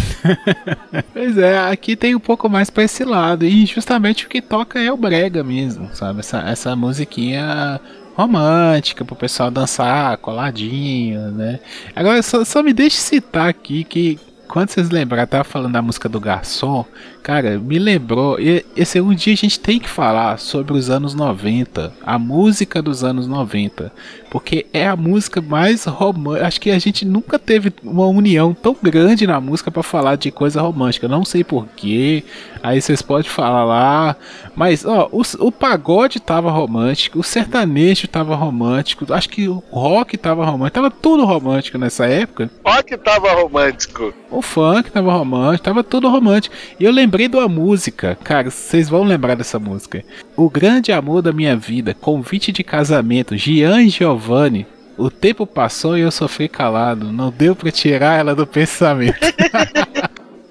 pois é, aqui tem um pouco mais pra esse lado. E justamente o que toca é o brega mesmo, sabe? Essa, essa musiquinha romântica pro pessoal dançar coladinho, né? Agora só, só me deixe citar aqui que quando vocês lembrarem, tava falando da música do garçom, cara, me lembrou. Esse um dia a gente tem que falar sobre os anos 90, a música dos anos 90, porque é a música mais romântica. Acho que a gente nunca teve uma união tão grande na música para falar de coisa romântica. Não sei porquê. Aí vocês podem falar lá. Mas, ó, o, o pagode tava romântico, o sertanejo tava romântico, acho que o rock tava romântico, tava tudo romântico nessa época. Rock tava romântico. O funk tava romântico, tava tudo romântico. E eu lembrei de uma música, cara, vocês vão lembrar dessa música. O grande amor da minha vida, convite de casamento, Gian Giovanni. O tempo passou e eu sofri calado. Não deu para tirar ela do pensamento.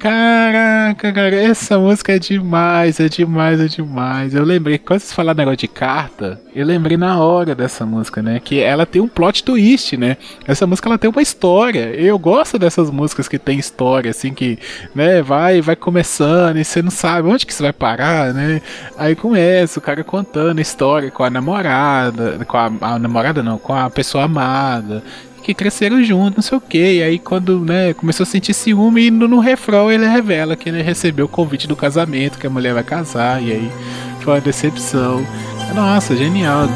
Caraca, cara, essa música é demais, é demais, é demais. Eu lembrei, quando vocês falaram negócio de carta, eu lembrei na hora dessa música, né? Que ela tem um plot twist, né? Essa música ela tem uma história. Eu gosto dessas músicas que tem história, assim, que, né, vai, vai começando e você não sabe onde que você vai parar, né? Aí começa o cara contando história com a namorada, com a, a namorada não, com a pessoa amada que cresceram juntos, não sei o que. E aí, quando né, começou a sentir ciúme, no, no refrão ele revela que ele recebeu o convite do casamento, que a mulher vai casar, e aí foi uma decepção. Nossa, genial.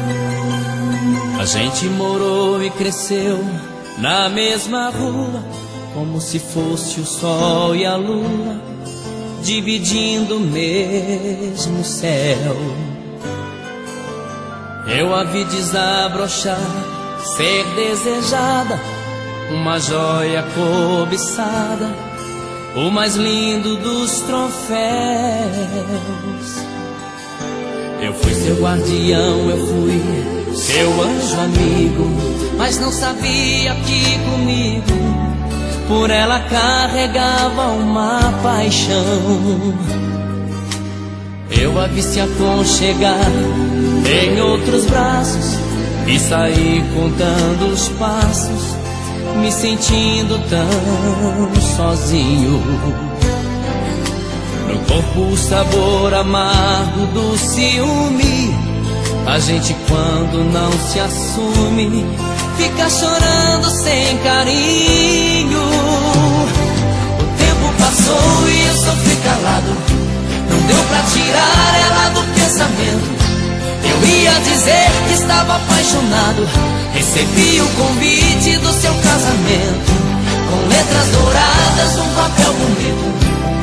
A gente morou e cresceu na mesma rua, como se fosse o sol e a lua, dividindo o mesmo céu. Eu a vi desabrochar ser desejada, uma joia cobiçada, o mais lindo dos troféus. Eu fui seu guardião, eu fui seu anjo amigo, mas não sabia que comigo por ela carregava uma paixão. Eu a vi se aconchegar em outros braços e saí contando os passos, me sentindo tão sozinho. No corpo o sabor amargo do ciúme. A gente quando não se assume, fica chorando sem carinho. O tempo passou e eu sofri calado. Não deu pra tirar ela do pensamento. Eu ia dizer que estava apaixonado. Recebi o convite do seu casamento. Com letras douradas, um papel bonito.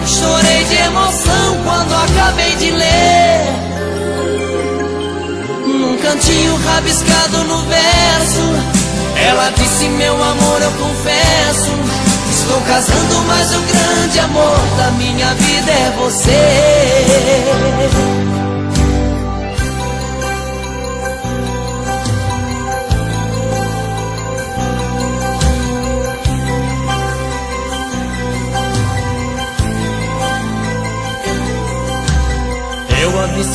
Chorei de emoção quando acabei de ler. Num cantinho rabiscado no verso. Ela disse: Meu amor, eu confesso. Estou casando, mas o grande amor da minha vida é você.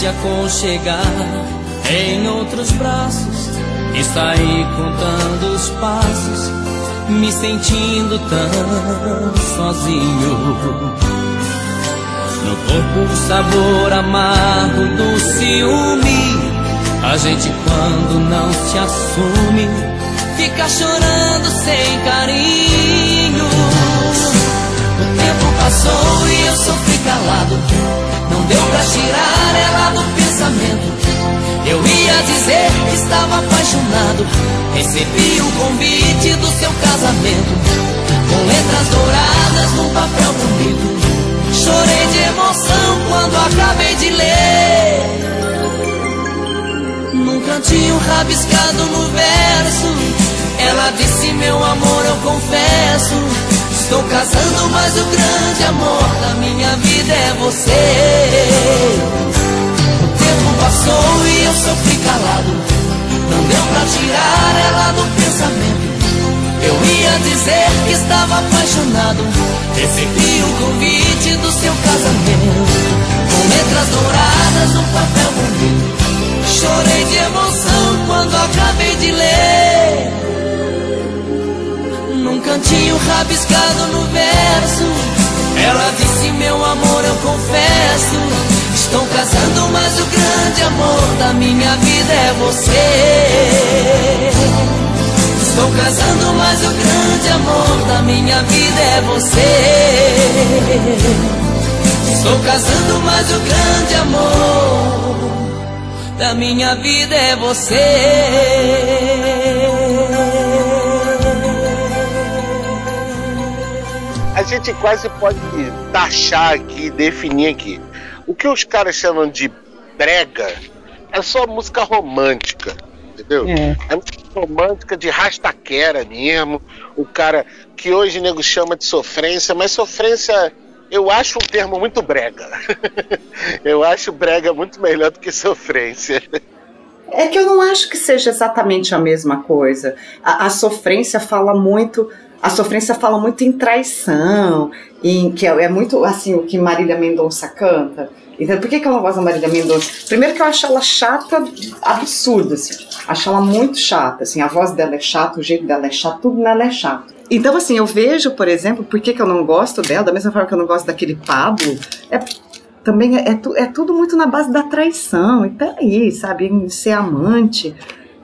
Se aconchegar em outros braços e saí contando os passos, me sentindo tão sozinho. No corpo o sabor amargo do ciúme. A gente quando não se assume, fica chorando sem carinho. O tempo passou e eu sofri calado não deu pra tirar ela do pensamento. Eu ia dizer que estava apaixonado. Recebi o convite do seu casamento. Com letras douradas num papel bonito. Chorei de emoção quando acabei de ler. Num cantinho rabiscado no verso. Ela disse: Meu amor, eu confesso. Estou casando, mas o grande amor da minha vida é você. O tempo passou e eu sofri calado. Não deu pra tirar ela do pensamento. Eu ia dizer que estava apaixonado. Recebi o convite do seu casamento. Com letras douradas no papel bonito. Chorei de emoção quando acabei de ler cantinho rabiscado no verso. Ela disse, meu amor, eu confesso. Estou casando, mas o grande amor da minha vida é você. Estou casando, mas o grande amor da minha vida é você. Estou casando, mas o grande amor da minha vida é você. Gente quase pode taxar aqui, definir aqui. O que os caras chamam de brega é só música romântica, entendeu? É. É música romântica de rastaquera mesmo. O cara que hoje o nego chama de sofrência, mas sofrência eu acho um termo muito brega. eu acho brega muito melhor do que sofrência. É que eu não acho que seja exatamente a mesma coisa. A, a sofrência fala muito. A sofrência fala muito em traição, em que é, é muito assim o que Marília Mendonça canta. Então, por que, que eu não gosto da Marília Mendonça? Primeiro que eu acho ela chata, absurda, assim. Acho ela muito chata, assim. A voz dela é chata, o jeito dela é chato, tudo nela é chato. Então, assim, eu vejo, por exemplo, por que, que eu não gosto dela, da mesma forma que eu não gosto daquele Pablo, é, também é, é, é tudo muito na base da traição. E peraí, sabe? Em ser amante,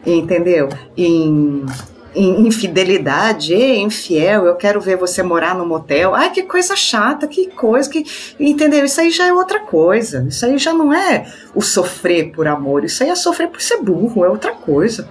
entendeu? Em infidelidade, Ei, infiel, eu quero ver você morar no motel. Ai, que coisa chata, que coisa, que. Entendeu? Isso aí já é outra coisa. Isso aí já não é o sofrer por amor. Isso aí é sofrer por ser burro, é outra coisa.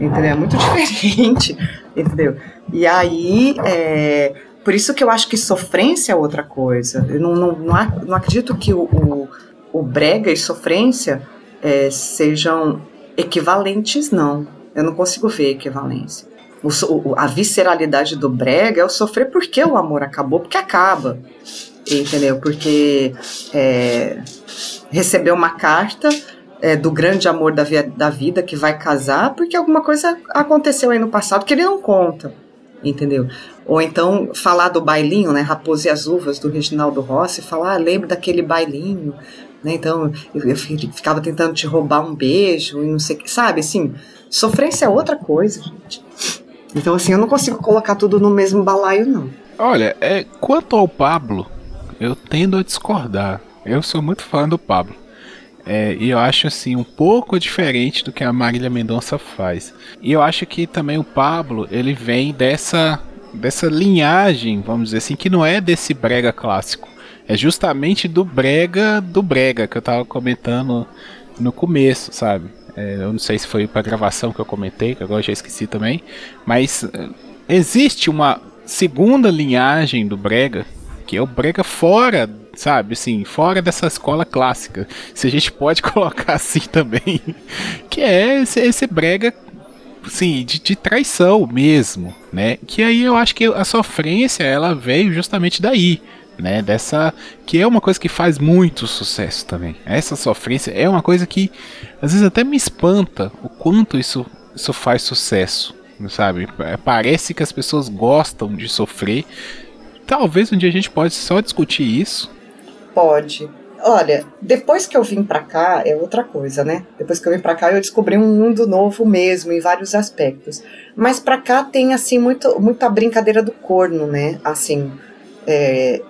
Entendeu? É muito diferente. Entendeu? E aí, é, por isso que eu acho que sofrência é outra coisa. Eu não, não, não acredito que o, o, o brega e sofrência é, sejam equivalentes, não. Eu não consigo ver equivalência. O o- a visceralidade do brega é o sofrer porque o amor acabou, porque acaba. Entendeu? Porque é, recebeu uma carta é, do grande amor da, via- da vida que vai casar, porque alguma coisa aconteceu aí no passado que ele não conta. Entendeu? Ou então falar do bailinho, né? Raposa e as Uvas, do Reginaldo Rossi, falar, ah, lembro daquele bailinho, né? Então, eu, eu fi- ficava tentando te roubar um beijo e não sei o que, sabe? Assim, sofrência é outra coisa, gente. Então, assim, eu não consigo colocar tudo no mesmo balaio, não. Olha, é, quanto ao Pablo, eu tendo a discordar. Eu sou muito fã do Pablo. É, e eu acho assim um pouco diferente do que a Marília Mendonça faz. E eu acho que também o Pablo ele vem dessa dessa linhagem, vamos dizer assim, que não é desse brega clássico. É justamente do brega do brega que eu tava comentando no começo, sabe? É, eu não sei se foi pra gravação que eu comentei, que agora já esqueci também. Mas é, existe uma segunda linhagem do brega que é o brega fora, sabe, assim, fora dessa escola clássica, se a gente pode colocar assim também, que é esse, esse brega, sim, de, de traição mesmo, né, que aí eu acho que a sofrência, ela veio justamente daí, né, dessa, que é uma coisa que faz muito sucesso também, essa sofrência é uma coisa que, às vezes até me espanta o quanto isso, isso faz sucesso, sabe, parece que as pessoas gostam de sofrer, Talvez um dia a gente pode só discutir isso. Pode. Olha, depois que eu vim pra cá, é outra coisa, né? Depois que eu vim pra cá, eu descobri um mundo novo mesmo, em vários aspectos. Mas pra cá tem, assim, muito, muita brincadeira do corno, né? Assim, é,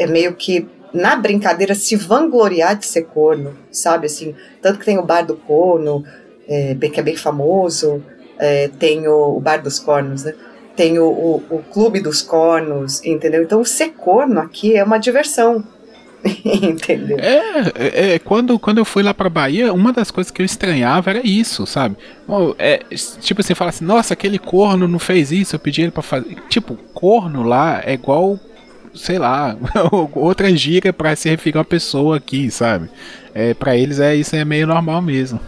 é meio que na brincadeira se vangloriar de ser corno, sabe? Assim, tanto que tem o bar do corno, é, que é bem famoso, é, tem o, o bar dos cornos, né? Tem o, o, o clube dos cornos, entendeu? Então, ser corno aqui é uma diversão, entendeu? É, é, é, quando, quando eu fui lá pra Bahia, uma das coisas que eu estranhava era isso, sabe? É, tipo, você fala assim, nossa, aquele corno não fez isso, eu pedi ele pra fazer. Tipo, corno lá é igual, sei lá, outra gíria pra se referir a uma pessoa aqui, sabe? É, pra eles é isso é meio normal mesmo.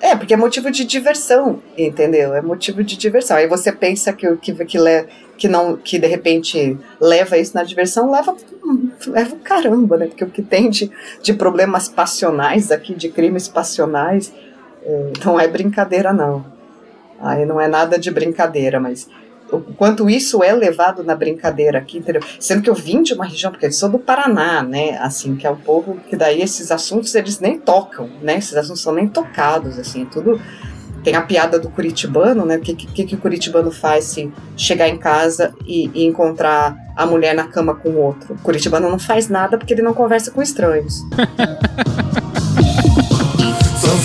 É, porque é motivo de diversão, entendeu? É motivo de diversão. Aí você pensa que o que, que, que não que de repente leva isso na diversão, leva leva o caramba, né? Porque o que tem de, de problemas passionais aqui, de crimes passionais, é, não é brincadeira, não. Aí não é nada de brincadeira, mas o quanto isso é levado na brincadeira aqui, entendeu? Sendo que eu vim de uma região, porque eu sou do Paraná, né? Assim, que é um povo que daí esses assuntos eles nem tocam, né? Esses assuntos são nem tocados, assim, é tudo tem a piada do curitibano, né? O que, que, que o curitibano faz se chegar em casa e, e encontrar a mulher na cama com o outro? O curitibano não faz nada porque ele não conversa com estranhos.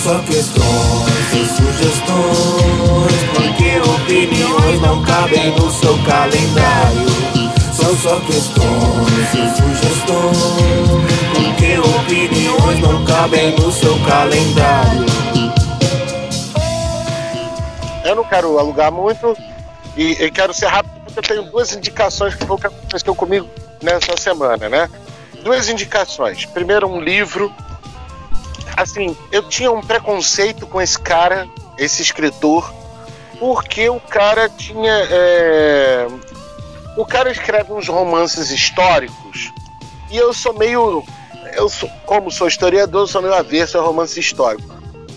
Só questões e sugestões, porque opiniões não cabem no seu calendário. São só questões e sugestões, porque opiniões não cabem no seu calendário. Eu não quero alugar muito e, e quero ser rápido porque eu tenho duas indicações que aconteceu comigo nessa semana, né? Duas indicações. Primeiro, um livro. Assim, eu tinha um preconceito com esse cara, esse escritor, porque o cara tinha. é, O cara escreve uns romances históricos e eu sou meio. Eu sou, como sou historiador, sou meio avesso a romance histórico.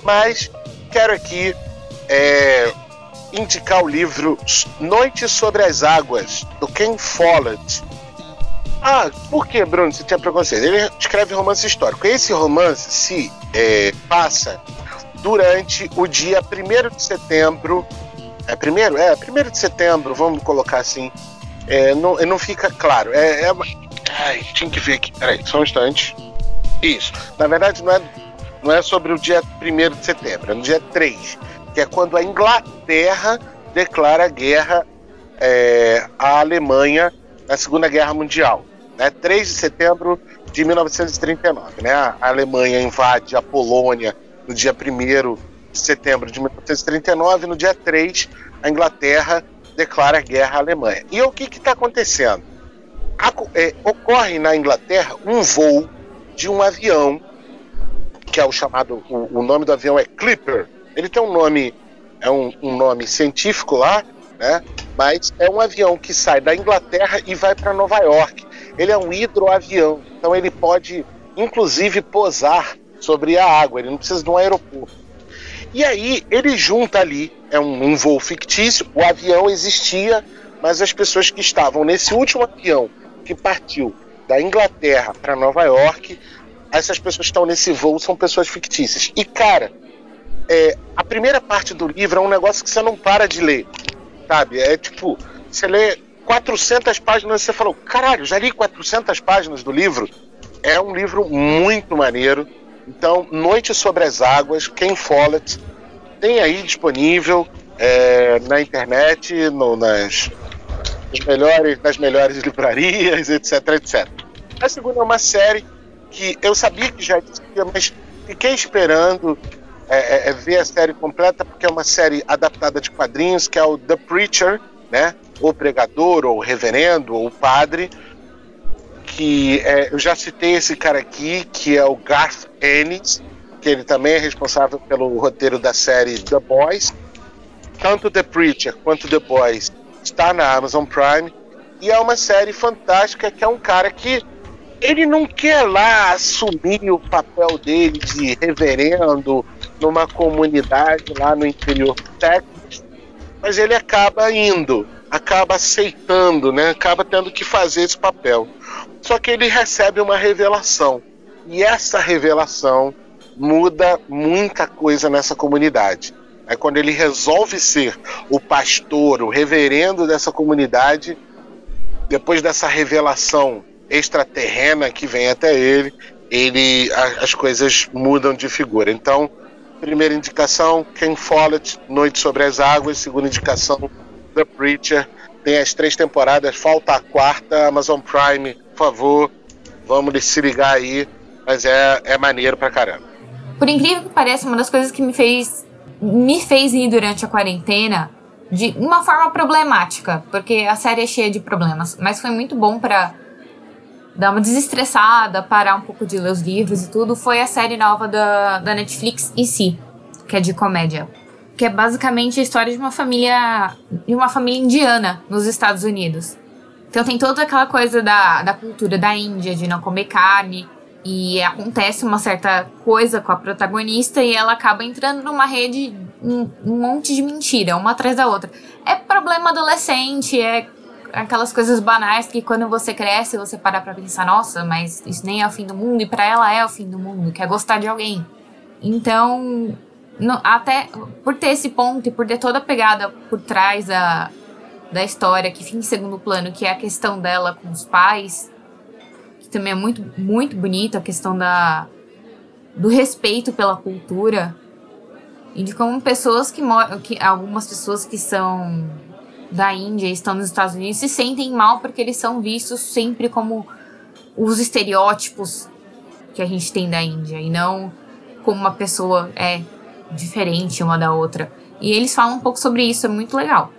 Mas quero aqui é, indicar o livro Noite sobre as Águas, do Ken Follett. Ah, por que, Bruno, você tinha preconceito? Ele escreve romance histórico. Esse romance se é, passa durante o dia 1 de setembro. É primeiro? É, 1 de setembro, vamos colocar assim. É, não, não fica claro. É, é Ai, tinha que ver aqui. Peraí, só um instante. Isso. Na verdade, não é, não é sobre o dia 1 de setembro, é no dia 3, que é quando a Inglaterra declara guerra é, à Alemanha na Segunda Guerra Mundial. Né? 3 de setembro de 1939. Né? A Alemanha invade a Polônia no dia 1 de setembro de 1939, no dia 3, a Inglaterra declara guerra à Alemanha. E o que está acontecendo? Aco- é, ocorre na Inglaterra um voo de um avião, que é o chamado, o, o nome do avião é Clipper. Ele tem um nome, é um, um nome científico lá, né? Mas é um avião que sai da Inglaterra e vai para Nova York. Ele é um hidroavião, então ele pode, inclusive, posar sobre a água. Ele não precisa de um aeroporto. E aí ele junta ali, é um, um voo fictício. O avião existia, mas as pessoas que estavam nesse último avião que partiu da Inglaterra para Nova York, essas pessoas que estão nesse voo são pessoas fictícias. E cara, é, a primeira parte do livro é um negócio que você não para de ler, sabe? É tipo, você lê 400 páginas você falou, caralho, já li 400 páginas do livro. É um livro muito maneiro. Então, Noite sobre as Águas, Ken Follett, tem aí disponível é, na internet, no- nas, nas melhores, nas melhores livrarias, etc, etc. A segunda é uma série que eu sabia que já existia, mas fiquei esperando é, é, é, ver a série completa, porque é uma série adaptada de quadrinhos, que é o The Preacher, né? O pregador, ou o reverendo, ou o padre, que é, eu já citei esse cara aqui, que é o Garth Ennis, que ele também é responsável pelo roteiro da série The Boys. Tanto The Preacher quanto The Boys está na Amazon Prime. E é uma série fantástica que é um cara que ele não quer lá assumir o papel dele de reverendo numa comunidade lá no interior do Texas, mas ele acaba indo, acaba aceitando, né? Acaba tendo que fazer esse papel. Só que ele recebe uma revelação. E essa revelação muda muita coisa nessa comunidade. É quando ele resolve ser o pastor, o reverendo dessa comunidade, depois dessa revelação extraterrena que vem até ele, ele a- as coisas mudam de figura. Então, primeira indicação, Ken Follett, Noite sobre as Águas. Segunda indicação, The Preacher. Tem as três temporadas, falta a quarta. Amazon Prime, por favor, vamos se ligar aí. Mas é, é maneiro pra caramba. Por incrível que pareça, uma das coisas que me fez me fez rir durante a quarentena de uma forma problemática, porque a série é cheia de problemas, mas foi muito bom pra dar uma desestressada, parar um pouco de ler os livros e tudo, foi a série nova da, da Netflix e si, que é de comédia. Que é basicamente a história de uma família. de uma família indiana nos Estados Unidos. Então tem toda aquela coisa da, da cultura da Índia, de não comer carne. E acontece uma certa coisa com a protagonista e ela acaba entrando numa rede, um, um monte de mentira, uma atrás da outra. É problema adolescente, é aquelas coisas banais que quando você cresce você para pra pensar, nossa, mas isso nem é o fim do mundo, e pra ela é o fim do mundo, que é gostar de alguém. Então, no- até por ter esse ponto e por ter toda a pegada por trás da, da história que fica em segundo plano, que é a questão dela com os pais, que também é muito, muito bonito, a questão da, do respeito pela cultura e de como pessoas que moram, que algumas pessoas que são da Índia e estão nos Estados Unidos se sentem mal porque eles são vistos sempre como os estereótipos que a gente tem da Índia e não como uma pessoa é diferente uma da outra. E eles falam um pouco sobre isso, é muito legal.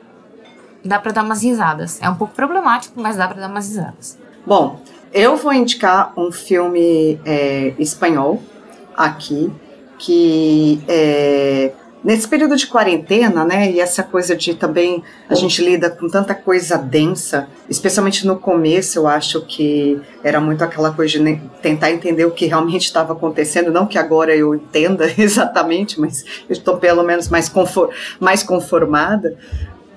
Dá pra dar umas risadas. É um pouco problemático, mas dá pra dar umas risadas. Bom, eu vou indicar um filme é, espanhol aqui, que é, nesse período de quarentena, né, e essa coisa de também a gente lida com tanta coisa densa, especialmente no começo, eu acho que era muito aquela coisa de tentar entender o que realmente estava acontecendo, não que agora eu entenda exatamente, mas eu estou pelo menos mais, confor mais conformada.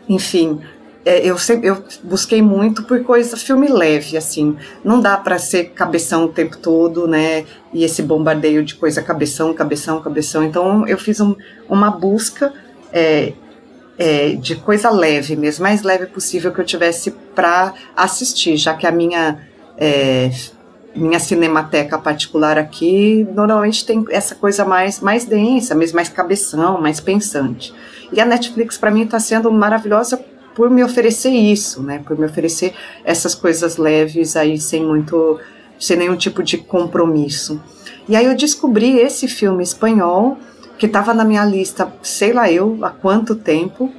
Enfim, é, eu, sempre, eu busquei muito por coisa filme leve, assim. Não dá para ser cabeção o tempo todo, né? E esse bombardeio de coisa cabeção, cabeção, cabeção. Então eu fiz um- uma busca é, é, de coisa leve mesmo, mais leve possível que eu tivesse para assistir, já que a minha é, minha cinemateca particular aqui normalmente tem essa coisa mais mais densa, mesmo mais cabeção, mais pensante. E a Netflix para mim está sendo maravilhosa por me oferecer isso, né? Por me oferecer essas coisas leves aí sem muito, sem nenhum tipo de compromisso. E aí eu descobri esse filme espanhol que estava na minha lista, sei lá eu, há quanto tempo,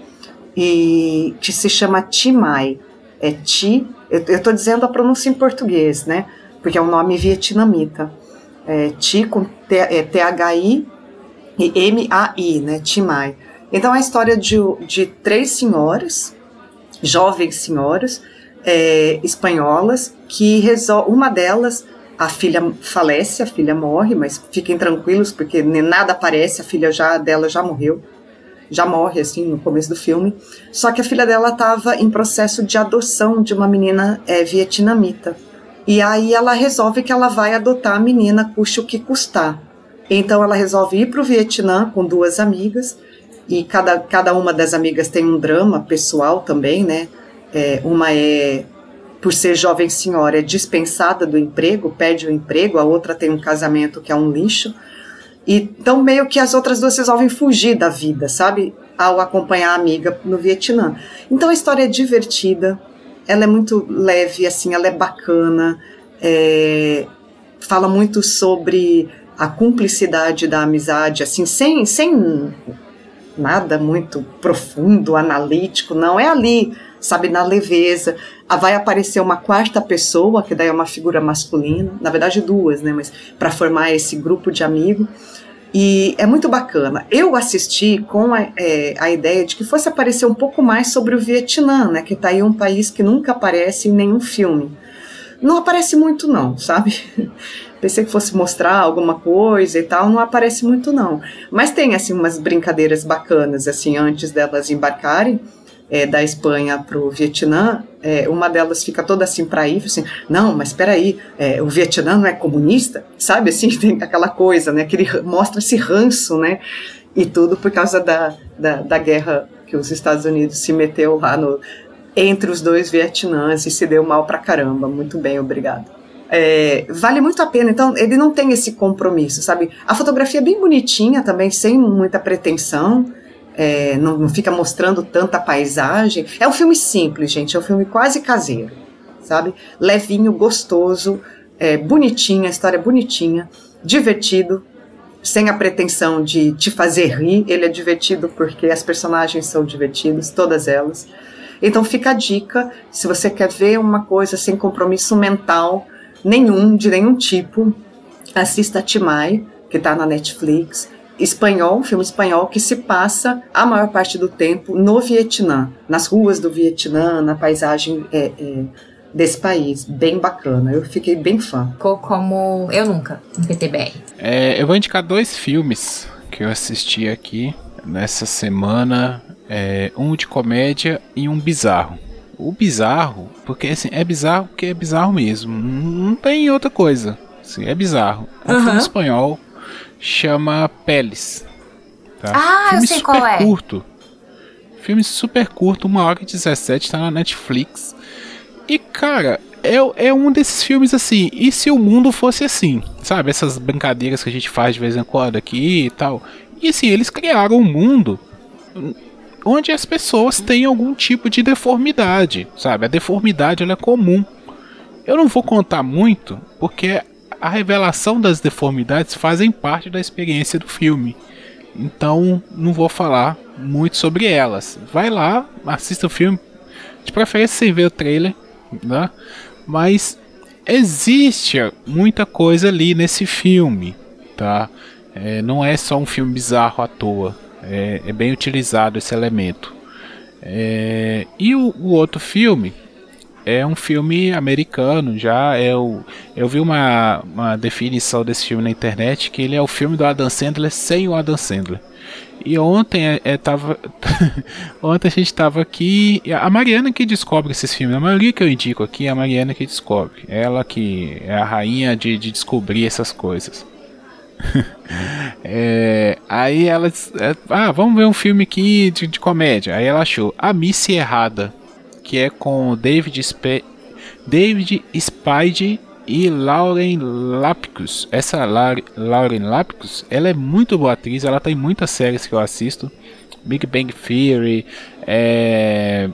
e que se chama Timai. É Ti, eu, tô dizendo a pronúncia em português, né? Porque é um nome vietnamita. É Ti com T- é T-H-I e M-A-I, né? Timai. Então é a história de, de três senhoras, jovens senhoras é, espanholas, que resol uma delas, a filha falece, a filha morre, mas fiquem tranquilos porque nem nada aparece, a filha já dela já morreu, já morre assim no começo do filme. Só que a filha dela estava em processo de adoção de uma menina é, vietnamita. E aí ela resolve que ela vai adotar a menina, custe o que custar. Então ela resolve ir para o Vietnã com duas amigas e cada, cada uma das amigas tem um drama pessoal também, né? É, uma é, por ser jovem senhora, é dispensada do emprego, perde o emprego, a outra tem um casamento que é um lixo. Então, meio que as outras duas resolvem fugir da vida, sabe? Ao acompanhar a amiga no Vietnã. Então a história é divertida, ela é muito leve, assim, ela é bacana, é, fala muito sobre a cumplicidade da amizade, assim, sem, sem nada muito profundo, analítico, não, é ali, sabe, na leveza. Ah, vai aparecer uma quarta pessoa, que daí é uma figura masculina, na verdade duas, né, mas para formar esse grupo de amigo. E é muito bacana. Eu assisti com a, é, a ideia de que fosse aparecer um pouco mais sobre o Vietnã, né, que está aí um país que nunca aparece em nenhum filme. Não aparece muito não, sabe? Pensei que fosse mostrar alguma coisa e tal, não aparece muito não. Mas tem assim umas brincadeiras bacanas assim antes delas embarcarem é, da Espanha para o Vietnã. É, uma delas fica toda assim para ir, assim, não, mas espera aí, é, o Vietnã não é comunista, sabe? Assim tem aquela coisa, né? Que ele mostra esse ranço, né? E tudo por causa da, da, da guerra que os Estados Unidos se meteu lá no entre os dois Vietnãs e se deu mal pra caramba. Muito bem, obrigado. É, vale muito a pena, então ele não tem esse compromisso, sabe? A fotografia é bem bonitinha também, sem muita pretensão, é, não, não fica mostrando tanta paisagem. É um filme simples, gente, é um filme quase caseiro, sabe? Levinho, gostoso, é, bonitinha, a história é bonitinha, divertido, sem a pretensão de te fazer rir, ele é divertido porque as personagens são divertidas, todas elas. Então fica a dica, se você quer ver uma coisa sem compromisso mental nenhum, de nenhum tipo, assista Timai, que está na Netflix, espanhol, filme espanhol que se passa a maior parte do tempo no Vietnã, nas ruas do Vietnã, na paisagem é, é, desse país, bem bacana. Eu fiquei bem fã. Ficou como Eu Nunca, em PTBR. É, eu vou indicar dois filmes que eu assisti aqui nessa semana. É, um de comédia e um bizarro. O bizarro, porque assim, é bizarro porque é bizarro mesmo. Não tem outra coisa. Assim, é bizarro. É um Uhum. filme espanhol, chama Peles. Tá? Ah, filme eu sei super qual é. curto. Filme super curto, uma hora e 17, tá na Netflix. E, cara, é, é um desses filmes assim. E se o mundo fosse assim? Sabe? Essas brincadeiras que a gente faz de vez em quando aqui e tal. E assim, eles criaram um mundo onde as pessoas têm algum tipo de deformidade, sabe? A deformidade é comum. Eu não vou contar muito, porque a revelação das deformidades fazem parte da experiência do filme. Então, não vou falar muito sobre elas. Vai lá, assista o filme, de preferência sem ver o trailer, né? Mas existe muita coisa ali nesse filme, tá? É, não é só um filme bizarro à toa. É, é bem utilizado esse elemento. É, e o, o, outro filme é um filme americano já. É o, eu vi uma, uma definição desse filme na internet que ele é o filme do Adam Sandler sem o Adam Sandler. E ontem é, é tava, ontem a gente estava aqui. A Mariana que descobre esses filmes. A maioria que eu indico aqui é a Mariana que descobre. Ela que é a rainha de, de descobrir essas coisas. é, aí ela é, ah, vamos ver um filme aqui de, de, comédia. Aí ela achou A Missy Errada, que é com David, Sp David Spade e Lauren Lapkus. Essa Lauren Lapkus, ela é muito boa atriz, ela tem muitas séries que eu assisto. Big Bang Theory, é...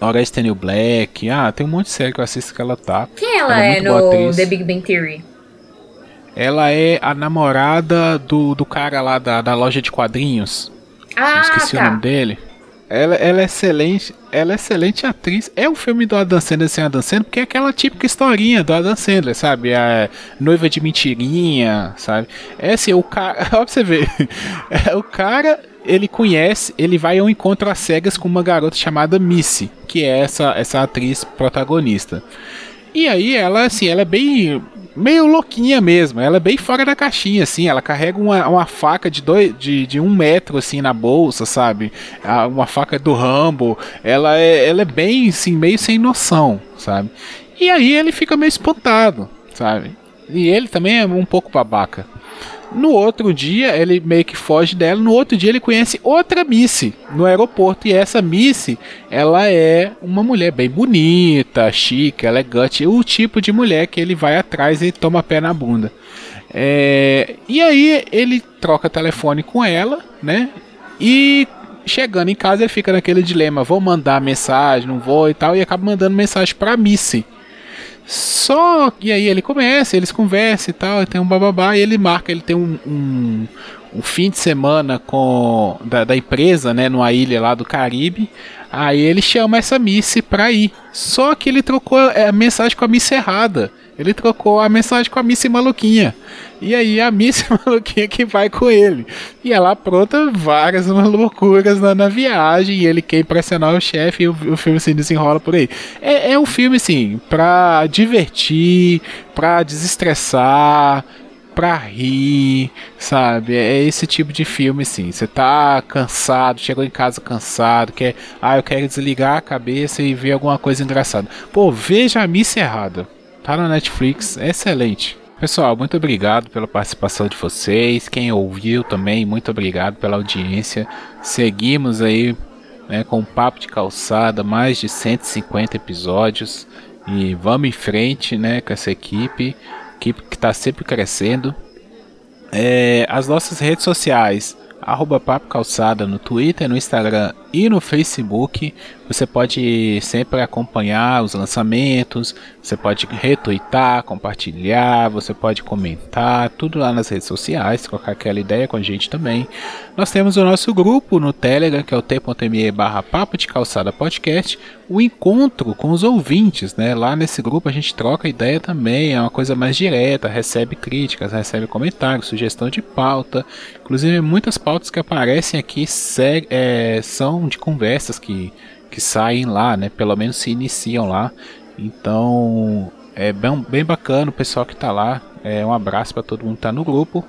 Orange New Black. Ah, tem um monte de série que eu assisto que ela tá. Quem ela, ela é, é no The Big Bang Theory? Ela é a namorada do, do cara lá da, da loja de quadrinhos. Ah, esqueci tá. o nome dele. Ela, ela é excelente, ela é excelente atriz. É um filme do Adam Sandler sem Adam Sandler, porque é aquela típica historinha do Adam Sandler, sabe? A noiva de mentirinha, sabe? É assim, o cara, ó pra você ver. É, o cara, ele conhece, ele vai ao encontro às cegas com uma garota chamada Missy, que é essa essa atriz protagonista. E aí ela assim, ela é bem meio louquinha mesmo. Ela é bem fora da caixinha, assim. Ela carrega uma, uma faca de, dois, de, de um metro, assim, na bolsa, sabe? Uma faca do Rambo. Ela é, ela é bem, assim, meio sem noção, sabe? E aí ele fica meio espantado, sabe? E ele também é um pouco babaca. No outro dia, ele meio que foge dela. No outro dia, ele conhece outra Missy no aeroporto. E essa Missy, ela é uma mulher bem bonita, chique, elegante. O tipo de mulher que ele vai atrás e toma pé na bunda. É, e aí, ele troca telefone com ela, né? E chegando em casa, ele fica naquele dilema: vou mandar mensagem, não vou e tal. E acaba mandando mensagem pra Missy. Só que aí ele começa, eles conversam e tal, e tem um bababá, e ele marca, ele tem um, um, um fim de semana com da, da, empresa, né, numa ilha lá do Caribe. Aí ele chama essa Missy pra ir. Só que ele trocou a mensagem com a Missy errada. Ele trocou a mensagem com a Missy maluquinha. E aí a Missy maluquinha que vai com ele. E ela apronta várias loucuras na, na viagem. E ele quer impressionar o chefe e o, o, filme se desenrola por aí. É, é um filme, assim, pra divertir, pra desestressar pra rir, sabe? É esse tipo de filme, sim. Você tá cansado, chegou em casa cansado, quer, ah, eu quero desligar a cabeça e ver alguma coisa engraçada. Pô, veja a missa errada. Tá na Netflix, é excelente. Pessoal, muito obrigado pela participação de vocês. Quem ouviu também, muito obrigado pela audiência. Seguimos aí né, com o Papo de Calçada, mais de 150 episódios. E vamos em frente né, com essa equipe equipe que está sempre crescendo. É, as nossas redes sociais, arroba Papo Calçada no Twitter, no Instagram e no Facebook. Você pode sempre acompanhar os lançamentos, você pode retweetar, compartilhar, você pode comentar, tudo lá nas redes sociais, colocar aquela ideia com a gente também. Nós temos o nosso grupo no Telegram, que é o t.me barra Papo de Calçada Podcast, o encontro com os ouvintes, né? Lá nesse grupo a gente troca ideia também, é uma coisa mais direta, recebe críticas, recebe comentários, sugestão de pauta. Inclusive muitas pautas que aparecem aqui é, são de conversas que, que saem lá, né? Pelo menos se iniciam lá. Então é bem, bem bacana o pessoal que está lá. É, um abraço para todo mundo que está no grupo.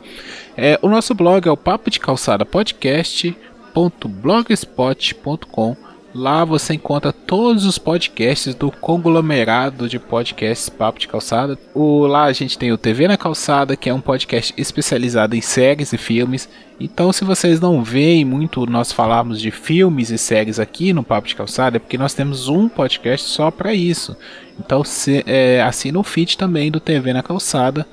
É, o nosso blog é o papo de calçada podcast.blogspot.com Lá você encontra todos os podcasts do conglomerado de podcasts Papo de Calçada. O, lá a gente tem o TV na Calçada, que é um podcast especializado em séries e filmes. Então, se vocês não veem muito nós falarmos de filmes e séries aqui no Papo de Calçada, é porque nós temos um podcast só para isso. Então, se, é, assina o feed também do TV na Calçada.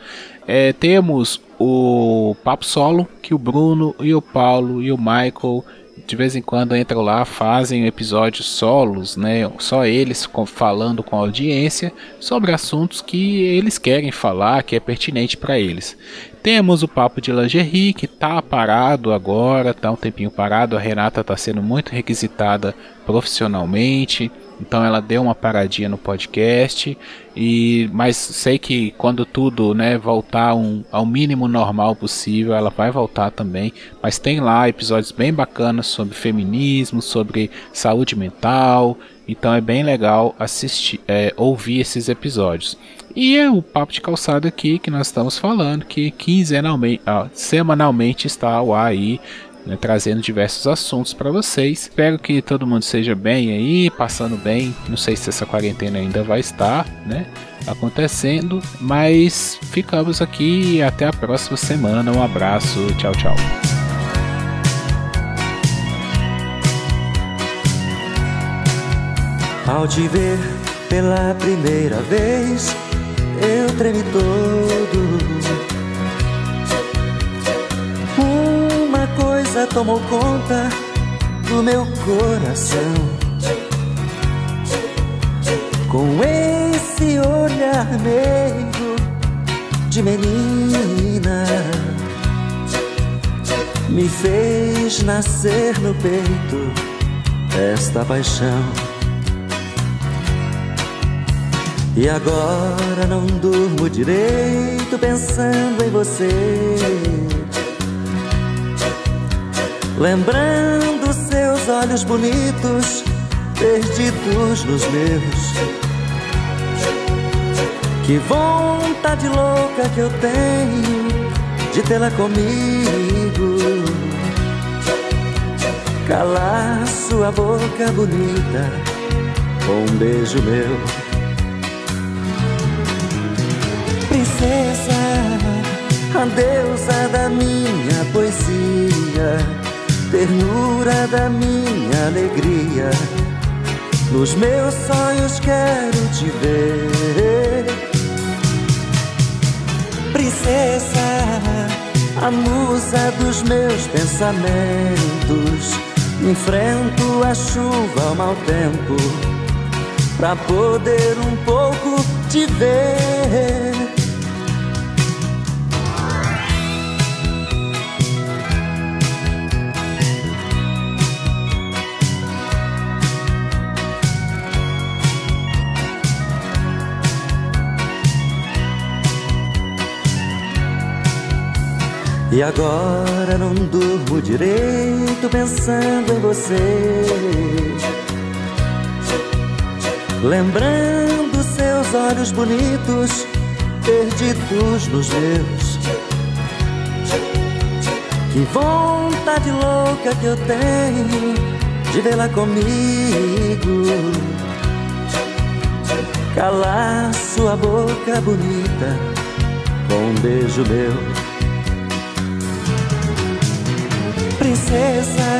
É, temos o Papo Solo, que o Bruno e o Paulo e o Michael de vez em quando entram lá, fazem episódios solos, né? Só eles falando com a audiência sobre assuntos que eles querem falar, que é pertinente para eles. Temos o papo de lingerie que tá parado agora, tá um tempinho parado. A Renata tá sendo muito requisitada profissionalmente. Então ela deu uma paradinha no podcast e mas sei que quando tudo, né, voltar um, ao mínimo normal possível, ela vai voltar também. Mas tem lá episódios bem bacanas sobre feminismo, sobre saúde mental. Então é bem legal assistir, é, ouvir esses episódios. E é o papo de calçado aqui que nós estamos falando, que quinzenalmente, ah, semanalmente está ao ar aí né, trazendo diversos assuntos para vocês. Espero que todo mundo seja bem aí, passando bem. Não sei se essa quarentena ainda vai estar, né, acontecendo, mas ficamos aqui e até a próxima semana. Um abraço, tchau, tchau. Ao te ver pela primeira vez, eu tremi todo. Coisa tomou conta do meu coração. Com esse olhar meio de menina, me fez nascer no peito esta paixão. E agora não durmo direito pensando em você. Lembrando seus olhos bonitos, perdidos nos meus. Que vontade louca que eu tenho de tê-la comigo. Calar sua boca bonita com um beijo meu. princesa, a deusa da minha poesia, ternura da minha alegria. Nos meus sonhos quero te ver, princesa, a musa dos meus pensamentos. Enfrento a chuva, o mau tempo, pra poder um pouco te ver. E agora não durmo direito pensando em você. Lembrando seus olhos bonitos, perdidos nos meus. Que vontade louca que eu tenho de vê-la comigo. Calar sua boca bonita com um beijo meu. Princesa,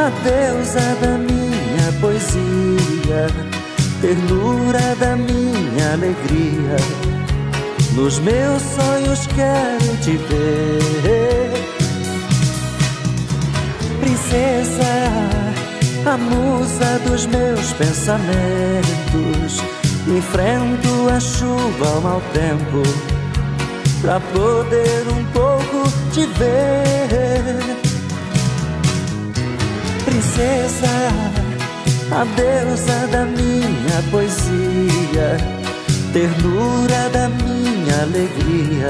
a deusa da minha poesia, ternura da minha alegria. Nos meus sonhos quero te ver, princesa, a musa dos meus pensamentos. Enfrento a chuva ao mau tempo, pra poder um pouco te ver princesa, a deusa da minha poesia, ternura da minha alegria.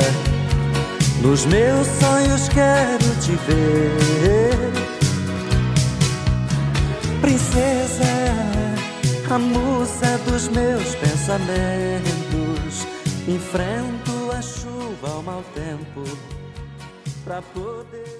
Nos meus sonhos quero te ver, princesa, a musa dos meus pensamentos. Enfrento a chuva ao mau tempo, pra poder